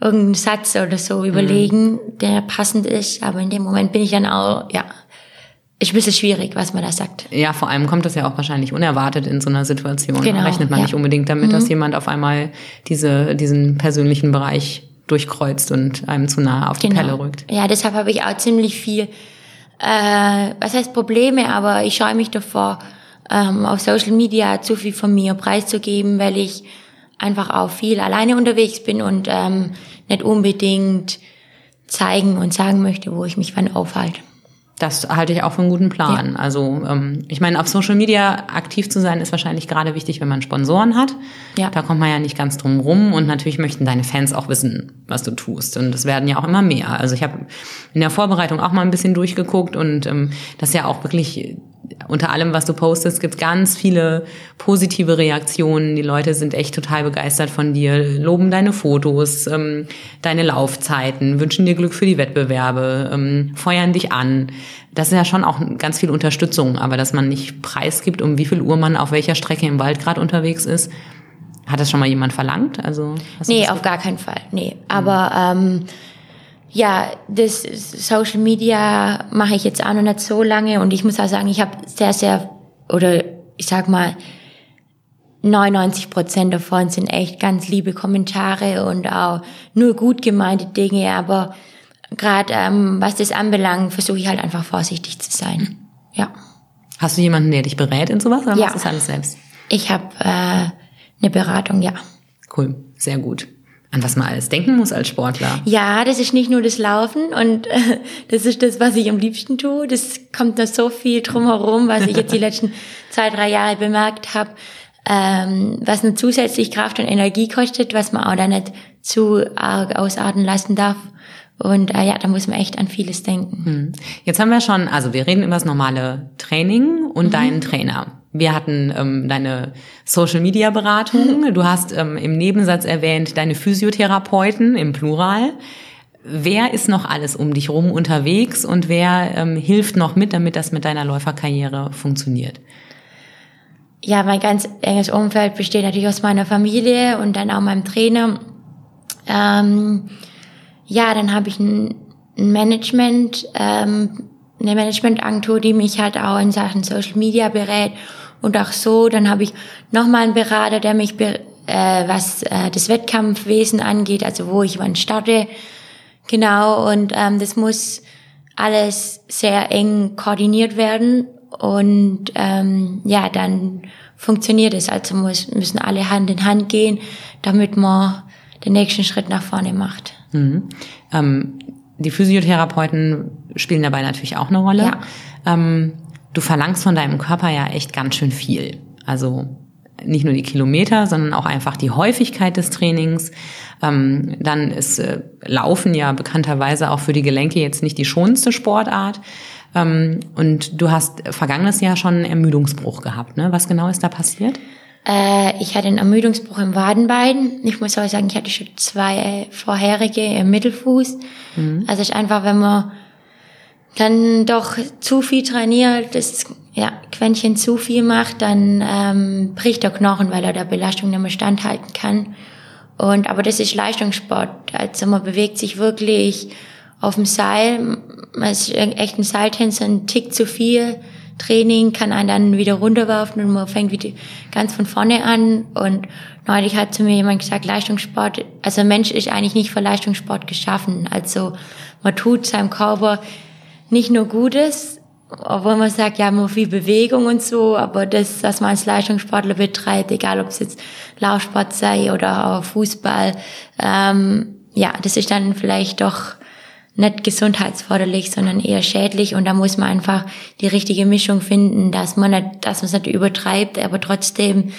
irgendeinen Satz oder so überlegen, mhm. der passend ist. Aber in dem Moment bin ich dann auch, ja, ist ein bisschen schwierig, was man da sagt. Ja, vor allem kommt das ja auch wahrscheinlich unerwartet in so einer Situation. Genau, rechnet man ja. nicht unbedingt damit, mhm. dass jemand auf einmal diese, diesen persönlichen Bereich durchkreuzt und einem zu nahe auf die genau. Pelle rückt. Ja, deshalb habe ich auch ziemlich viel, äh, was heißt Probleme, aber ich scheue mich davor, ähm, auf Social Media zu viel von mir preiszugeben, weil ich einfach auch viel alleine unterwegs bin und ähm, nicht unbedingt zeigen und sagen möchte, wo ich mich wann aufhalte. Das halte ich auch für einen guten Plan. Ja. Also ähm, ich meine, auf Social Media aktiv zu sein, ist wahrscheinlich gerade wichtig, wenn man Sponsoren hat. Ja. Da kommt man ja nicht ganz drum rum. Und natürlich möchten deine Fans auch wissen, was du tust. Und es werden ja auch immer mehr. Also ich habe in der Vorbereitung auch mal ein bisschen durchgeguckt und ähm, das ist ja auch wirklich unter allem, was du postest, gibt ganz viele positive Reaktionen. Die Leute sind echt total begeistert von dir, loben deine Fotos, ähm, deine Laufzeiten, wünschen dir Glück für die Wettbewerbe, ähm, feuern dich an. Das ist ja schon auch ganz viel Unterstützung, aber dass man nicht preisgibt, um wie viel Uhr man auf welcher Strecke im Wald gerade unterwegs ist. Hat das schon mal jemand verlangt? Also nee, auf gar keinen Fall. Nee, aber ähm, ja, das Social Media mache ich jetzt auch noch nicht so lange und ich muss auch sagen, ich habe sehr, sehr, oder ich sag mal, 99 Prozent davon sind echt ganz liebe Kommentare und auch nur gut gemeinte Dinge, aber gerade ähm, was das anbelangt, versuche ich halt einfach vorsichtig zu sein. Ja. Hast du jemanden, der dich berät in sowas oder ja. machst du das alles selbst? Ich habe äh, eine Beratung, ja. Cool, sehr gut an was man alles denken muss als Sportler. Ja, das ist nicht nur das Laufen und äh, das ist das, was ich am liebsten tue. Das kommt noch so viel drumherum, was ich jetzt die letzten zwei, drei Jahre bemerkt habe, ähm, was nur zusätzlich Kraft und Energie kostet, was man auch da nicht zu arg ausarten lassen darf. Und äh, ja, da muss man echt an vieles denken. Hm. Jetzt haben wir schon, also wir reden über das normale Training und mhm. deinen Trainer. Wir hatten ähm, deine Social-Media-Beratung. Du hast ähm, im Nebensatz erwähnt deine Physiotherapeuten im Plural. wer ist noch alles um dich rum unterwegs und wer ähm, hilft noch mit, damit das mit deiner Läuferkarriere funktioniert? Ja, mein ganz enges Umfeld besteht natürlich aus meiner Familie und dann auch meinem Trainer. Ähm, ja, dann habe ich ein, ein Management, ähm, eine Managementagentur, die mich halt auch in Sachen Social Media berät und auch so. Dann habe ich nochmal einen Berater, der mich, äh, was äh, das Wettkampfwesen angeht, also wo ich wann starte. Genau, und ähm, das muss alles sehr eng koordiniert werden. Und ähm, ja, dann funktioniert es. Also muss, müssen alle Hand in Hand gehen, damit man den nächsten Schritt nach vorne macht. Mhm. Ähm, die Physiotherapeuten spielen dabei natürlich auch eine Rolle. Ja. Ähm, du verlangst von deinem Körper ja echt ganz schön viel. Also nicht nur die Kilometer, sondern auch einfach die Häufigkeit des Trainings. Ähm, dann ist äh, Laufen ja bekannterweise auch für die Gelenke jetzt nicht die schonendste Sportart. Ähm, und du hast vergangenes Jahr schon einen Ermüdungsbruch gehabt. Ne? Was genau ist da passiert? Äh, ich hatte einen Ermüdungsbruch im Wadenbein. Ich muss aber sagen, ich hatte schon zwei vorherige im Mittelfuß. Mhm. Also ist einfach, wenn man dann doch zu viel trainiert, das ja, Quäntchen zu viel macht, dann ähm, bricht der Knochen, weil er der Belastung nicht mehr standhalten kann. Und aber das ist Leistungssport. Also man bewegt sich wirklich auf dem Seil. Man ist echt ein Seiltänzer, ein Tick zu viel. Training kann einen dann wieder runterwerfen und man fängt wieder ganz von vorne an. Und neulich hat zu mir jemand gesagt, Leistungssport, also Mensch ist eigentlich nicht für Leistungssport geschaffen. Also man tut seinem Körper nicht nur Gutes, obwohl man sagt, ja, man viel Bewegung und so, aber das, was man als Leistungssportler betreibt, egal ob es jetzt Laufsport sei oder Fußball, ähm, ja, das ist dann vielleicht doch nicht gesundheitsförderlich, sondern eher schädlich. Und da muss man einfach die richtige Mischung finden, dass man nicht, dass man es nicht übertreibt, aber trotzdem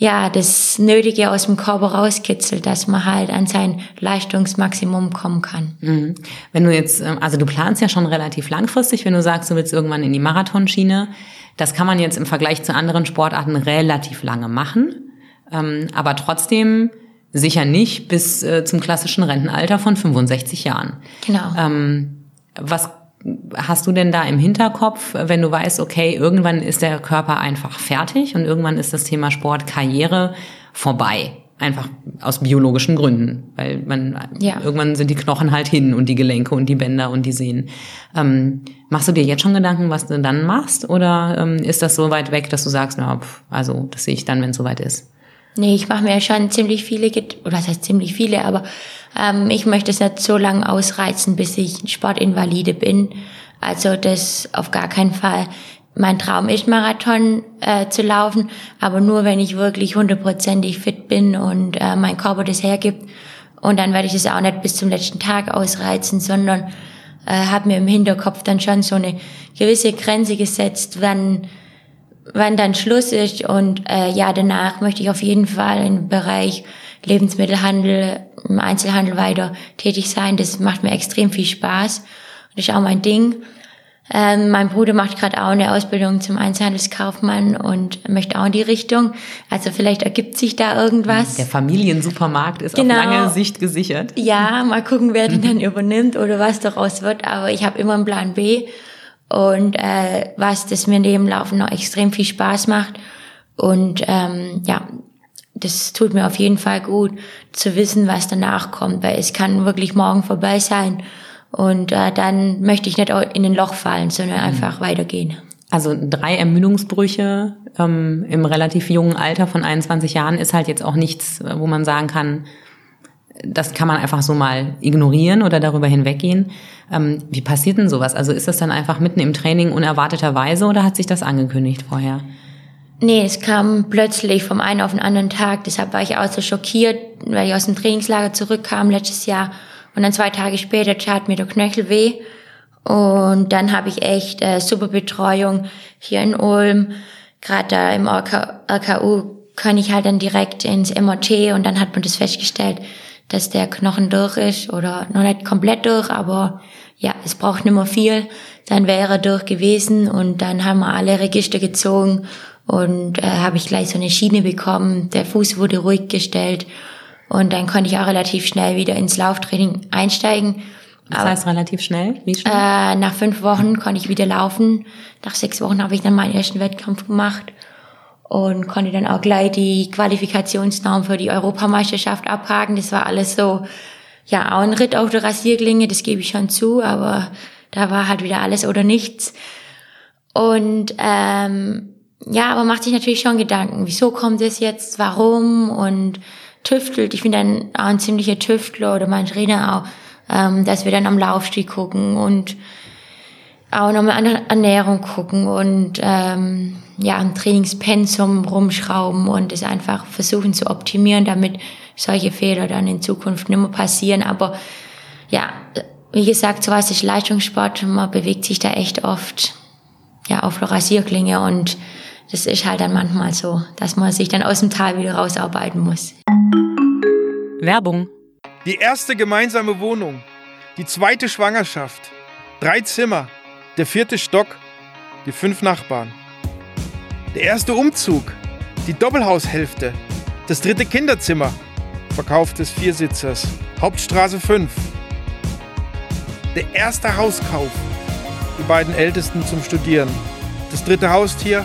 ja, das Nötige aus dem Körper rauskitzelt, dass man halt an sein Leistungsmaximum kommen kann. Mhm. Wenn du jetzt, ähm, also du planst ja schon relativ langfristig, wenn du sagst, du willst irgendwann in die Marathonschiene. Das kann man jetzt im Vergleich zu anderen Sportarten relativ lange machen, ähm, aber trotzdem sicher nicht bis äh, zum klassischen Rentenalter von 65 Jahren. Genau. Ähm, was hast du denn da im Hinterkopf, wenn du weißt, okay, irgendwann ist der Körper einfach fertig und irgendwann ist das Thema Sport, Karriere vorbei? Einfach aus biologischen Gründen, weil man ja. irgendwann sind die Knochen halt hin und die Gelenke und die Bänder und die Sehnen. Ähm, machst du dir jetzt schon Gedanken, was du dann machst, oder ähm, ist das so weit weg, dass du sagst, na, pf, also das sehe ich dann, wenn es soweit ist? Nee, ich mache mir schon ziemlich viele, oder das heißt ziemlich viele, aber ähm, ich möchte es nicht so lange ausreizen, bis ich Sportinvalide bin. Also das auf gar keinen Fall. Mein Traum ist, Marathon äh, zu laufen, aber nur, wenn ich wirklich hundertprozentig fit bin und äh, mein Körper das hergibt. Und dann werde ich es auch nicht bis zum letzten Tag ausreizen, sondern äh, habe mir im Hinterkopf dann schon so eine gewisse Grenze gesetzt, wann wann dann Schluss ist. Und äh, ja, danach möchte ich auf jeden Fall im Bereich Lebensmittelhandel, im Einzelhandel weiter tätig sein. Das macht mir extrem viel Spaß. Das ist auch mein Ding. Ähm, mein Bruder macht gerade auch eine Ausbildung zum Einzelhandelskaufmann und möchte auch in die Richtung. Also vielleicht ergibt sich da irgendwas. Der Familiensupermarkt ist genau. auf lange Sicht gesichert. Ja, mal gucken, wer den dann übernimmt oder was daraus wird. Aber ich habe immer einen Plan B und äh, was das mir neben Laufen noch extrem viel Spaß macht. Und ähm, ja, das tut mir auf jeden Fall gut zu wissen, was danach kommt, weil es kann wirklich morgen vorbei sein. Und äh, dann möchte ich nicht in ein Loch fallen, sondern mhm. einfach weitergehen. Also drei Ermüdungsbrüche ähm, im relativ jungen Alter von 21 Jahren ist halt jetzt auch nichts, wo man sagen kann, das kann man einfach so mal ignorieren oder darüber hinweggehen. Ähm, wie passiert denn sowas? Also ist das dann einfach mitten im Training unerwarteterweise oder hat sich das angekündigt vorher? Nee, es kam plötzlich vom einen auf den anderen Tag. Deshalb war ich auch so schockiert, weil ich aus dem Trainingslager zurückkam letztes Jahr. Und dann zwei Tage später tat mir der Knöchel weh. Und dann habe ich echt äh, super Betreuung hier in Ulm. Gerade da im RKU kann ich halt dann direkt ins MOT und dann hat man das festgestellt, dass der Knochen durch ist oder noch nicht komplett durch, aber ja, es braucht nicht mehr viel. Dann wäre er durch gewesen und dann haben wir alle Register gezogen und äh, habe ich gleich so eine Schiene bekommen. Der Fuß wurde ruhig gestellt Und dann konnte ich auch relativ schnell wieder ins Lauftraining einsteigen. Das heißt relativ schnell? Wie schnell? Äh, nach fünf Wochen konnte ich wieder laufen. Nach sechs Wochen habe ich dann meinen ersten Wettkampf gemacht und konnte dann auch gleich die Qualifikationsnorm für die Europameisterschaft abhaken. Das war alles so, ja, auch ein Ritt auf der Rasierklinge, das gebe ich schon zu, aber da war halt wieder alles oder nichts. Und ähm, ja, aber macht sich natürlich schon Gedanken, wieso kommt es jetzt, warum und tüftelt. Ich bin dann auch ein ziemlicher Tüftler oder mein Trainer auch, ähm, dass wir dann am Laufstieg gucken und auch nochmal an der Ernährung gucken und ähm, ja, am Trainingspensum rumschrauben und es einfach versuchen zu optimieren, damit solche Fehler dann in Zukunft nicht mehr passieren. Aber ja, wie gesagt, so was ist Leistungssport. Man bewegt sich da echt oft ja, auf der Rasierklinge und das ist halt dann manchmal so, dass man sich dann aus dem Tal wieder rausarbeiten muss. Werbung. Die erste gemeinsame Wohnung, die zweite Schwangerschaft, drei Zimmer, der vierte Stock, die fünf Nachbarn. Der erste Umzug, die Doppelhaushälfte, das dritte Kinderzimmer, Verkauf des Viersitzers, Hauptstraße 5. Der erste Hauskauf, die beiden Ältesten zum Studieren, das dritte Haustier,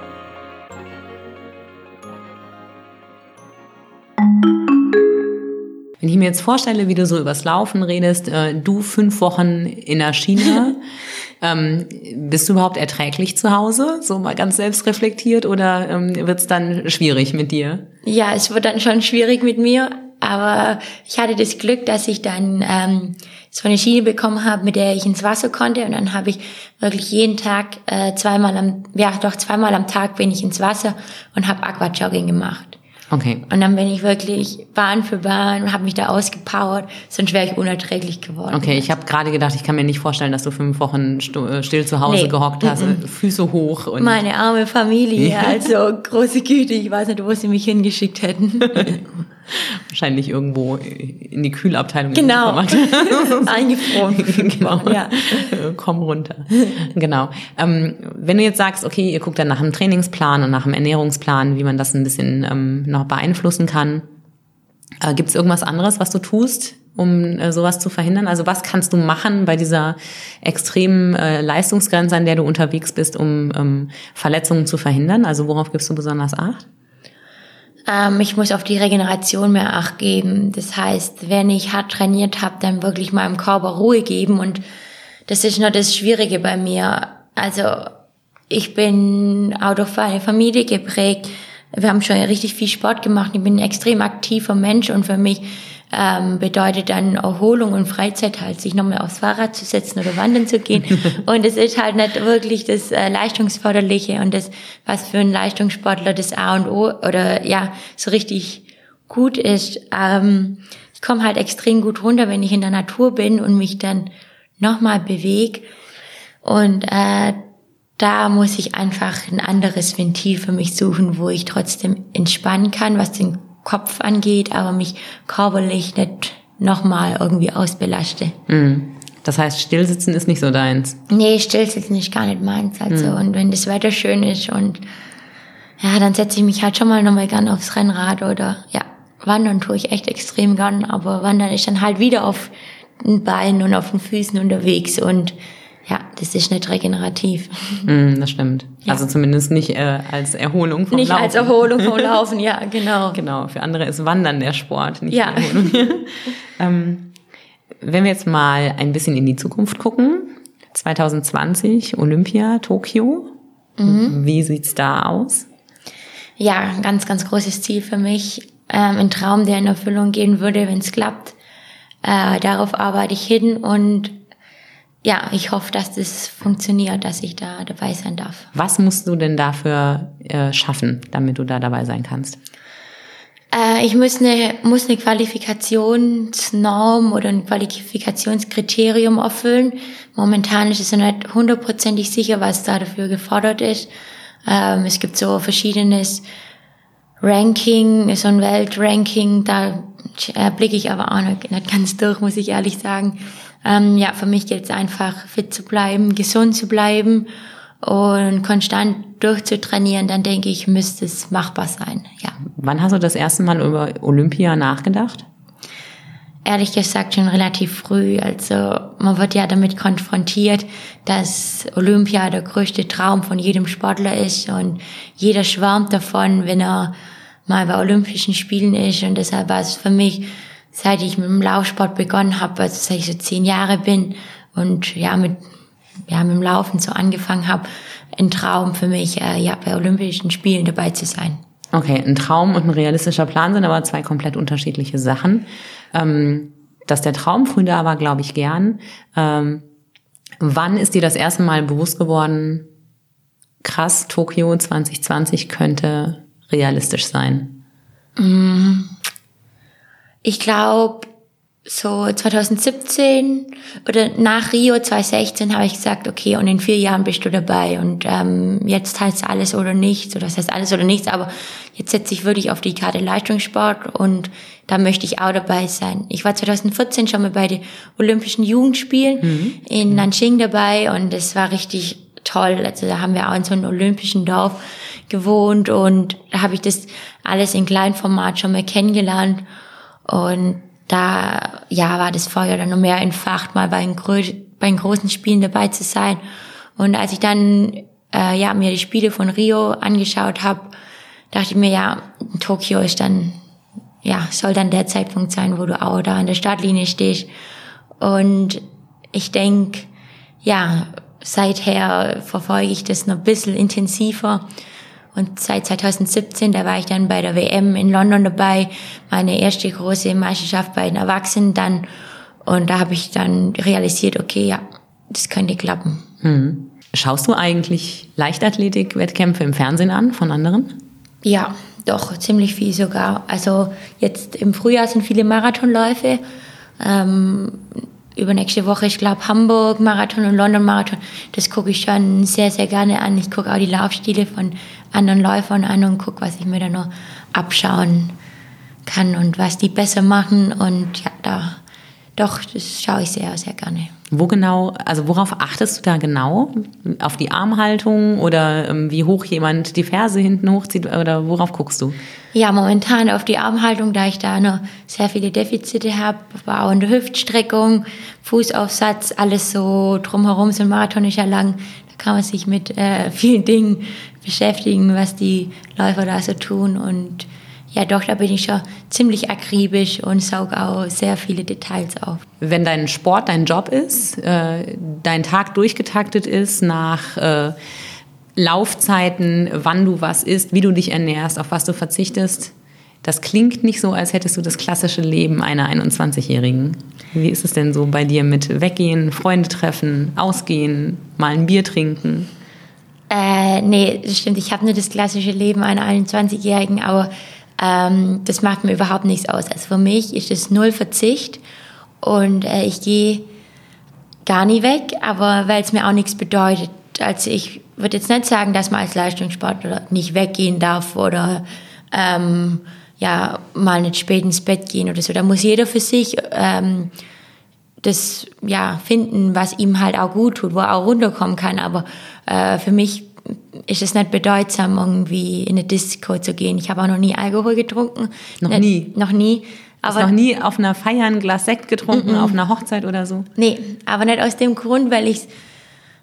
mir jetzt vorstelle, wie du so übers Laufen redest, äh, du fünf Wochen in der Schiene, ähm, bist du überhaupt erträglich zu Hause? So mal ganz selbstreflektiert oder ähm, wird es dann schwierig mit dir? Ja, es wird dann schon schwierig mit mir, aber ich hatte das Glück, dass ich dann ähm, so eine Schiene bekommen habe, mit der ich ins Wasser konnte und dann habe ich wirklich jeden Tag äh, zweimal am, ja doch zweimal am Tag bin ich ins Wasser und habe Aquajogging gemacht. Okay. Und dann bin ich wirklich Bahn für Bahn, habe mich da ausgepowert, sonst wäre ich unerträglich geworden. Okay, ich habe gerade gedacht, ich kann mir nicht vorstellen, dass du fünf Wochen äh, still zu Hause Nee. gehockt hast, Mhm. Füße hoch und Meine arme Familie, also große Güte, ich weiß nicht, wo sie mich hingeschickt hätten. wahrscheinlich irgendwo in die Kühlabteilung. Genau. Eingefroren. genau. Ja. Komm runter. genau. Ähm, wenn du jetzt sagst, okay, ihr guckt dann nach einem Trainingsplan und nach einem Ernährungsplan, wie man das ein bisschen ähm, noch beeinflussen kann, äh, gibt es irgendwas anderes, was du tust, um äh, sowas zu verhindern? Also was kannst du machen bei dieser extremen äh, Leistungsgrenze, an der du unterwegs bist, um ähm, Verletzungen zu verhindern? Also worauf gibst du besonders Acht? Ähm, ich muss auf die Regeneration mehr Acht geben. Das heißt, wenn ich hart trainiert habe, dann wirklich meinem Körper Ruhe geben. Und das ist nur das Schwierige bei mir. Also ich bin auch durch eine Familie geprägt. Wir haben schon richtig viel Sport gemacht. Ich bin ein extrem aktiver Mensch und für mich ähm, bedeutet dann Erholung und Freizeit halt, sich nochmal aufs Fahrrad zu setzen oder wandern zu gehen. und es ist halt nicht wirklich das äh, Leistungsförderliche und das, was für einen Leistungssportler das A und O oder ja, so richtig gut ist. Ähm, ich komme halt extrem gut runter, wenn ich in der Natur bin und mich dann nochmal bewege. Und äh, da muss ich einfach ein anderes Ventil für mich suchen, wo ich trotzdem entspannen kann, was den Kopf angeht, aber mich körperlich nicht nochmal irgendwie ausbelaste. Mhm. Das heißt, Stillsitzen ist nicht so deins. Nee, Stillsitzen ist gar nicht meins. Also, und wenn das Wetter schön ist und ja, dann setze ich mich halt schon mal nochmal gern aufs Rennrad oder ja, wandern tue ich echt extrem gern, aber wandern ist dann halt wieder auf den Beinen und auf den Füßen unterwegs und ja, das ist nicht regenerativ. Mhm, das stimmt. Ja. Also zumindest nicht äh, als Erholung vom Nicht Laufen. als Erholung vom Laufen, ja, genau. Genau, für andere ist Wandern der Sport, nicht Ja. Erholung. ähm, wenn wir jetzt mal ein bisschen in die Zukunft gucken, 2020 Olympia, Tokio, Mhm. wie sieht's da aus? Ja, ein ganz, ganz großes Ziel für mich. Ähm, ein Traum, der in Erfüllung gehen würde, wenn es klappt. Äh, darauf arbeite ich hin und ja, ich hoffe, dass das funktioniert, dass ich da dabei sein darf. Was musst du denn dafür äh, schaffen, damit du da dabei sein kannst? Äh, ich muss eine, muss eine Qualifikationsnorm oder ein Qualifikationskriterium erfüllen. Momentan ist es noch nicht hundertprozentig sicher, was da dafür gefordert ist. Ähm, es gibt so verschiedenes Ranking, so ein Weltranking, da blicke ich aber auch nicht, nicht ganz durch, muss ich ehrlich sagen. Ähm, ja, für mich geht es einfach, fit zu bleiben, gesund zu bleiben und konstant durchzutrainieren, dann denke ich, müsste es machbar sein, ja. Wann hast du das erste Mal über Olympia nachgedacht? Ehrlich gesagt schon relativ früh. Also man wird ja damit konfrontiert, dass Olympia der größte Traum von jedem Sportler ist und jeder schwärmt davon, wenn er mal bei Olympischen Spielen ist. Und deshalb war es für mich, seit ich mit dem Laufsport begonnen habe, also seit ich so zehn Jahre bin und ja mit ja mit dem Laufen so angefangen habe, ein Traum für mich, äh, ja bei Olympischen Spielen dabei zu sein. Okay, ein Traum und ein realistischer Plan sind aber zwei komplett unterschiedliche Sachen. Ähm, dass der Traum früh da war, glaube ich gern. Ähm, wann ist dir das erste Mal bewusst geworden, krass, Tokio 2020 könnte realistisch sein? Mm. Ich glaube, so 2017 oder nach Rio 2016 habe ich gesagt, okay, und in vier Jahren bist du dabei und ähm, jetzt heißt alles oder nichts, oder das heißt alles oder nichts, aber jetzt setze ich wirklich auf die Karte Leistungssport und da möchte ich auch dabei sein. Ich war 2014 schon mal bei den Olympischen Jugendspielen mhm. in Nanjing dabei und es war richtig toll. Also da haben wir auch in so einem olympischen Dorf gewohnt und da habe ich das alles in kleinem Format schon mal kennengelernt und da ja war das Feuer dann noch mehr entfacht, mal bei den, bei den großen Spielen dabei zu sein. Und als ich dann äh, ja mir die Spiele von Rio angeschaut habe, dachte ich mir ja, Tokio ist dann ja soll dann der Zeitpunkt sein, wo du auch da an der Startlinie stehst. Und ich denk ja seither verfolge ich das noch ein bisschen intensiver und seit 2017, da war ich dann bei der WM in London dabei, meine erste große Meisterschaft bei den Erwachsenen dann. Und da habe ich dann realisiert, okay, ja, das könnte klappen. Hm. Schaust du eigentlich Leichtathletik-Wettkämpfe im Fernsehen an von anderen? Ja, doch, ziemlich viel sogar. Also jetzt im Frühjahr sind viele Marathonläufe. Ähm, übernächste Woche, ich glaube, Hamburg Marathon und London Marathon. Das gucke ich schon sehr, sehr gerne an. Ich gucke auch die Laufstile von anderen Läufern an und gucke, was ich mir da noch abschauen kann und was die besser machen. Und ja, da doch, das schaue ich sehr, sehr gerne. Wo genau, also worauf achtest du da genau? Auf die Armhaltung oder ähm, wie hoch jemand die Ferse hinten hochzieht oder worauf guckst du? Ja, momentan auf die Armhaltung, da ich da noch sehr viele Defizite habe, aber auch in der Hüftstreckung, Fußaufsatz, alles so drumherum. So ein Marathon ist ja lang, da kann man sich mit äh, vielen Dingen beschäftigen, was die Läufer da so tun und ja, doch, da bin ich schon ziemlich akribisch und saug auch sehr viele Details auf. Wenn dein Sport dein Job ist, äh, dein Tag durchgetaktet ist nach äh, Laufzeiten, wann du was isst, wie du dich ernährst, auf was du verzichtest, das klingt nicht so, als hättest du das klassische Leben einer 21-Jährigen. Wie ist es denn so bei dir mit Weggehen, Freunde treffen, Ausgehen, mal ein Bier trinken? Äh, nee, das stimmt. Ich habe nur das klassische Leben einer 21-Jährigen, aber ähm, das macht mir überhaupt nichts aus. Also für mich ist es null Verzicht und äh, ich gehe gar nie weg, aber weil es mir auch nichts bedeutet. Also ich würde jetzt nicht sagen, dass man als Leistungssportler nicht weggehen darf oder ähm, ja mal nicht spät ins Bett gehen oder so. Da muss jeder für sich ähm, das ja finden, was ihm halt auch gut tut, wo er auch runterkommen kann. Aber äh, für mich ist es nicht bedeutsam, irgendwie in eine Disco zu gehen. Ich habe auch noch nie Alkohol getrunken. Noch nicht, nie? Noch nie. Aber Hast noch nie auf einer Feier ein Glas Sekt getrunken, mm -mm. auf einer Hochzeit oder so? Nee, aber nicht aus dem Grund, weil ich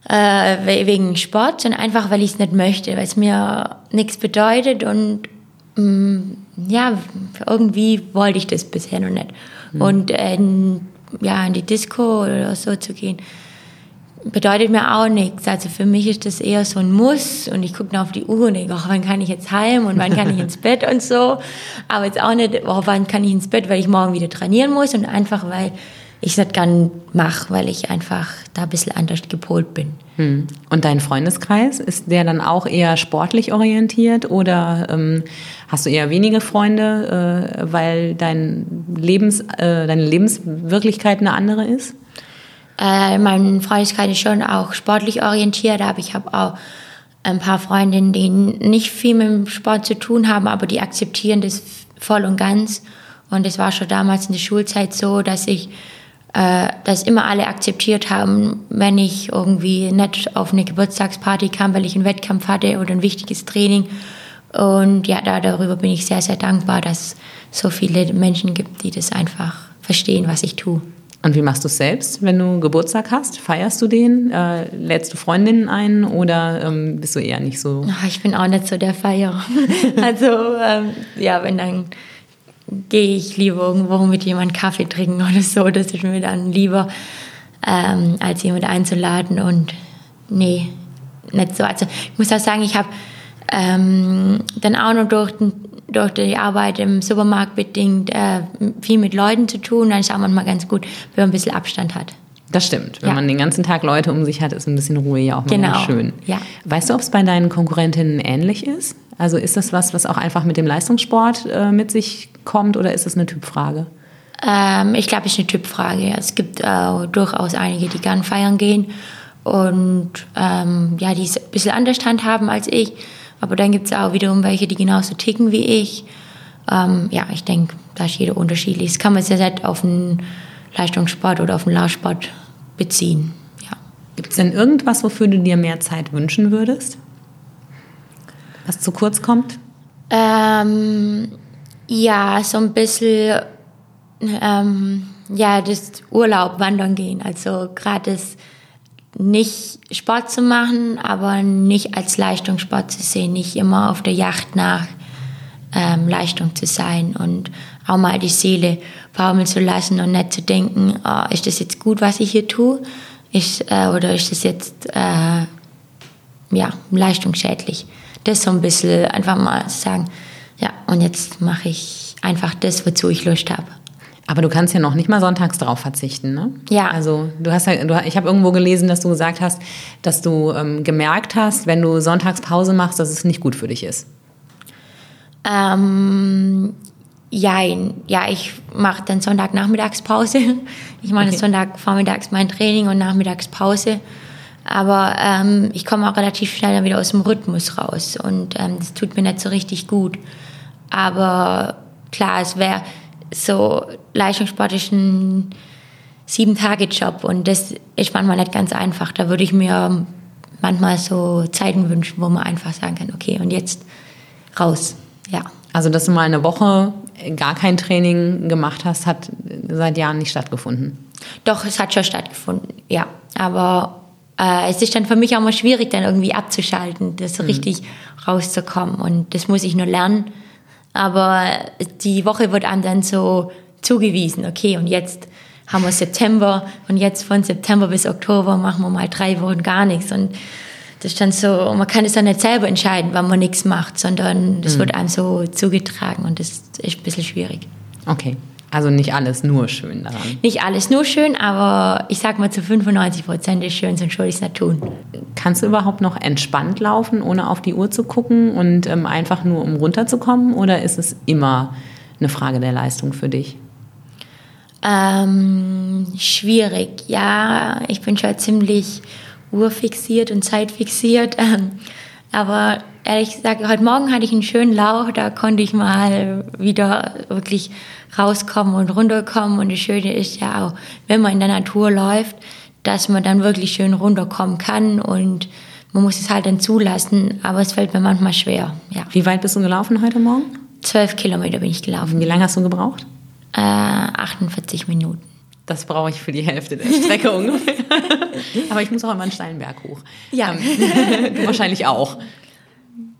äh, wegen Sport, sondern einfach, weil ich es nicht möchte, weil es mir nichts bedeutet und mh, mm, ja, irgendwie wollte ich das bisher noch nicht. Mhm. Und äh, ja, in die Disco oder so zu gehen, bedeutet mir auch nichts. Also für mich ist das eher so ein Muss und ich gucke noch auf die Uhr und denke, oh, wann kann ich jetzt heim und wann kann ich ins Bett und so. Aber jetzt auch nicht, oh, wann kann ich ins Bett, weil ich morgen wieder trainieren muss und einfach weil ich es nicht gern mache, weil ich einfach da ein bisschen anders gepolt bin. Hm. Und dein Freundeskreis, ist der dann auch eher sportlich orientiert oder ähm, hast du eher wenige Freunde, äh, weil dein Lebens, äh, deine Lebenswirklichkeit eine andere ist? Äh, mein Freundeskreis ist schon auch sportlich orientiert, aber ich habe auch ein paar Freundinnen, die nicht viel mit dem Sport zu tun haben, aber die akzeptieren das voll und ganz. Und es war schon damals in der Schulzeit so, dass ich äh, dass immer alle akzeptiert haben, wenn ich irgendwie nicht auf eine Geburtstagsparty kam, weil ich einen Wettkampf hatte oder ein wichtiges Training. Und ja, da, darüber bin ich sehr, sehr dankbar, dass es so viele Menschen gibt, die das einfach verstehen, was ich tue. Und wie machst du es selbst, wenn du Geburtstag hast? Feierst du den? Äh, lädst du Freundinnen ein oder ähm, bist du eher nicht so? Ach, ich bin auch nicht so der Feier. also ähm, ja, wenn dann gehe ich lieber irgendwo mit jemandem Kaffee trinken oder so. Das ist mir dann lieber, ähm, als jemand einzuladen. Und nee, nicht so. Also ich muss auch sagen, ich habe ähm, dann auch noch durch, durch die Arbeit im Supermarkt bedingt äh, viel mit Leuten zu tun. Dann ist auch manchmal ganz gut, wenn man ein bisschen Abstand hat. Das stimmt. Wenn ja. man den ganzen Tag Leute um sich hat, ist ein bisschen Ruhe ja auch mal genau. schön. Ja. Weißt du, ob es bei deinen Konkurrentinnen ähnlich ist? Also ist das was, was auch einfach mit dem Leistungssport äh, mit sich kommt oder ist das eine Typfrage? Ähm, ich glaube, es ist eine Typfrage. Es gibt äh, durchaus einige, die gern feiern gehen und ähm, ja, die es ein bisschen anders handhaben als ich. Aber dann gibt es auch wiederum welche, die genauso ticken wie ich. Ähm, ja, ich denke, da ist jeder unterschiedlich. Das kann man sehr, sehr auf den Leistungssport oder auf den Laufsport beziehen. Ja. Gibt es denn irgendwas, wofür du dir mehr Zeit wünschen würdest? Was zu kurz kommt? Ähm, ja, so ein bisschen ähm, ja, das Urlaub, Wandern gehen. Also gerade das nicht Sport zu machen, aber nicht als Leistungssport zu sehen, nicht immer auf der Yacht nach ähm, Leistung zu sein und auch mal die Seele baumeln zu lassen und nicht zu denken, oh, ist das jetzt gut, was ich hier tue, ist, äh, oder ist das jetzt äh, ja, leistungsschädlich das so ein bisschen einfach mal sagen, ja, und jetzt mache ich einfach das, wozu ich Lust habe. Aber du kannst ja noch nicht mal sonntags darauf verzichten, ne? Ja. Also du hast ja, du, ich habe irgendwo gelesen, dass du gesagt hast, dass du ähm, gemerkt hast, wenn du sonntags Pause machst, dass es nicht gut für dich ist. Ähm, jein. Ja, ich mache dann Sonntagnachmittagspause. Ich mache okay. Sonntagvormittags mein Training und Nachmittagspause. Aber ähm, ich komme auch relativ schnell dann wieder aus dem Rhythmus raus und ähm, das tut mir nicht so richtig gut. Aber klar, es wäre so Leistungssport ist ein Sieben-Tage-Job und das ist manchmal nicht ganz einfach. Da würde ich mir manchmal so Zeiten wünschen, wo man einfach sagen kann, okay, und jetzt raus. Ja. Also, dass du mal eine Woche gar kein Training gemacht hast, hat seit Jahren nicht stattgefunden. Doch, es hat schon stattgefunden, ja. Aber äh, es ist dann für mich auch mal schwierig, dann irgendwie abzuschalten, das so mhm. richtig rauszukommen. Und das muss ich nur lernen. Aber die Woche wird einem dann so zugewiesen, okay, und jetzt haben wir September und jetzt von September bis Oktober machen wir mal drei Wochen gar nichts. Und das ist dann so, man kann es dann nicht selber entscheiden, wann man nichts macht, sondern das mhm. wird einem so zugetragen und das ist ein bisschen schwierig. Okay. Also nicht alles nur schön daran. Nicht alles nur schön, aber ich sag mal zu 95 Prozent ist schön, sonst würde ich es nicht tun. Kannst du überhaupt noch entspannt laufen, ohne auf die Uhr zu gucken und ähm, einfach nur um runterzukommen? Oder ist es immer eine Frage der Leistung für dich? Ähm, schwierig, ja. Ich bin schon ziemlich urfixiert und zeitfixiert. Ähm, aber ehrlich gesagt, heute Morgen hatte ich einen schönen Lauch, da konnte ich mal wieder wirklich rauskommen und runterkommen. Und das Schöne ist ja auch, wenn man in der Natur läuft, dass man dann wirklich schön runterkommen kann und man muss es halt dann zulassen, aber es fällt mir manchmal schwer. Ja. Wie weit bist du gelaufen heute Morgen? Zwölf Kilometer bin ich gelaufen. Wie lange hast du gebraucht? Äh, 48 Minuten. Das brauche ich für die Hälfte der Strecke ungefähr. Aber ich muss auch immer einen steilen Berg hoch. Ja. Ähm, wahrscheinlich auch.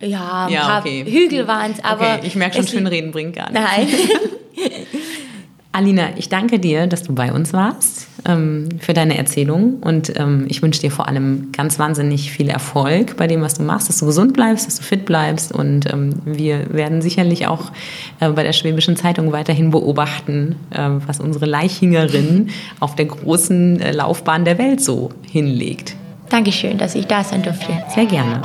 Ja, ein ja, paar okay. Hügel waren es, aber. Okay, ich merke schon, schön reden bringt gar nichts. Nein. Alina, ich danke dir, dass du bei uns warst, ähm, für deine Erzählung und ähm, ich wünsche dir vor allem ganz wahnsinnig viel Erfolg bei dem, was du machst, dass du gesund bleibst, dass du fit bleibst und ähm, wir werden sicherlich auch äh, bei der Schwäbischen Zeitung weiterhin beobachten, äh, was unsere Leichingerin auf der großen äh, Laufbahn der Welt so hinlegt. Dankeschön, dass ich da sein durfte. Sehr gerne.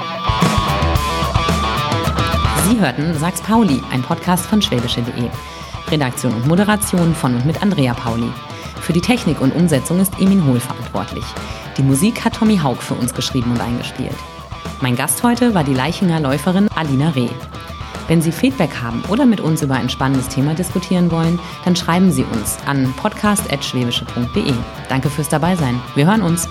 Sie hörten Sags Pauli, ein Podcast von schwäbische.de. Redaktion und Moderation von und mit Andrea Pauli. Für die Technik und Umsetzung ist Emin Hohl verantwortlich. Die Musik hat Tommy Haug für uns geschrieben und eingespielt. Mein Gast heute war die Leichinger Läuferin Alina Reh. Wenn Sie Feedback haben oder mit uns über ein spannendes Thema diskutieren wollen, dann schreiben Sie uns an podcast.schwäbische.de. Danke fürs Dabeisein. Wir hören uns.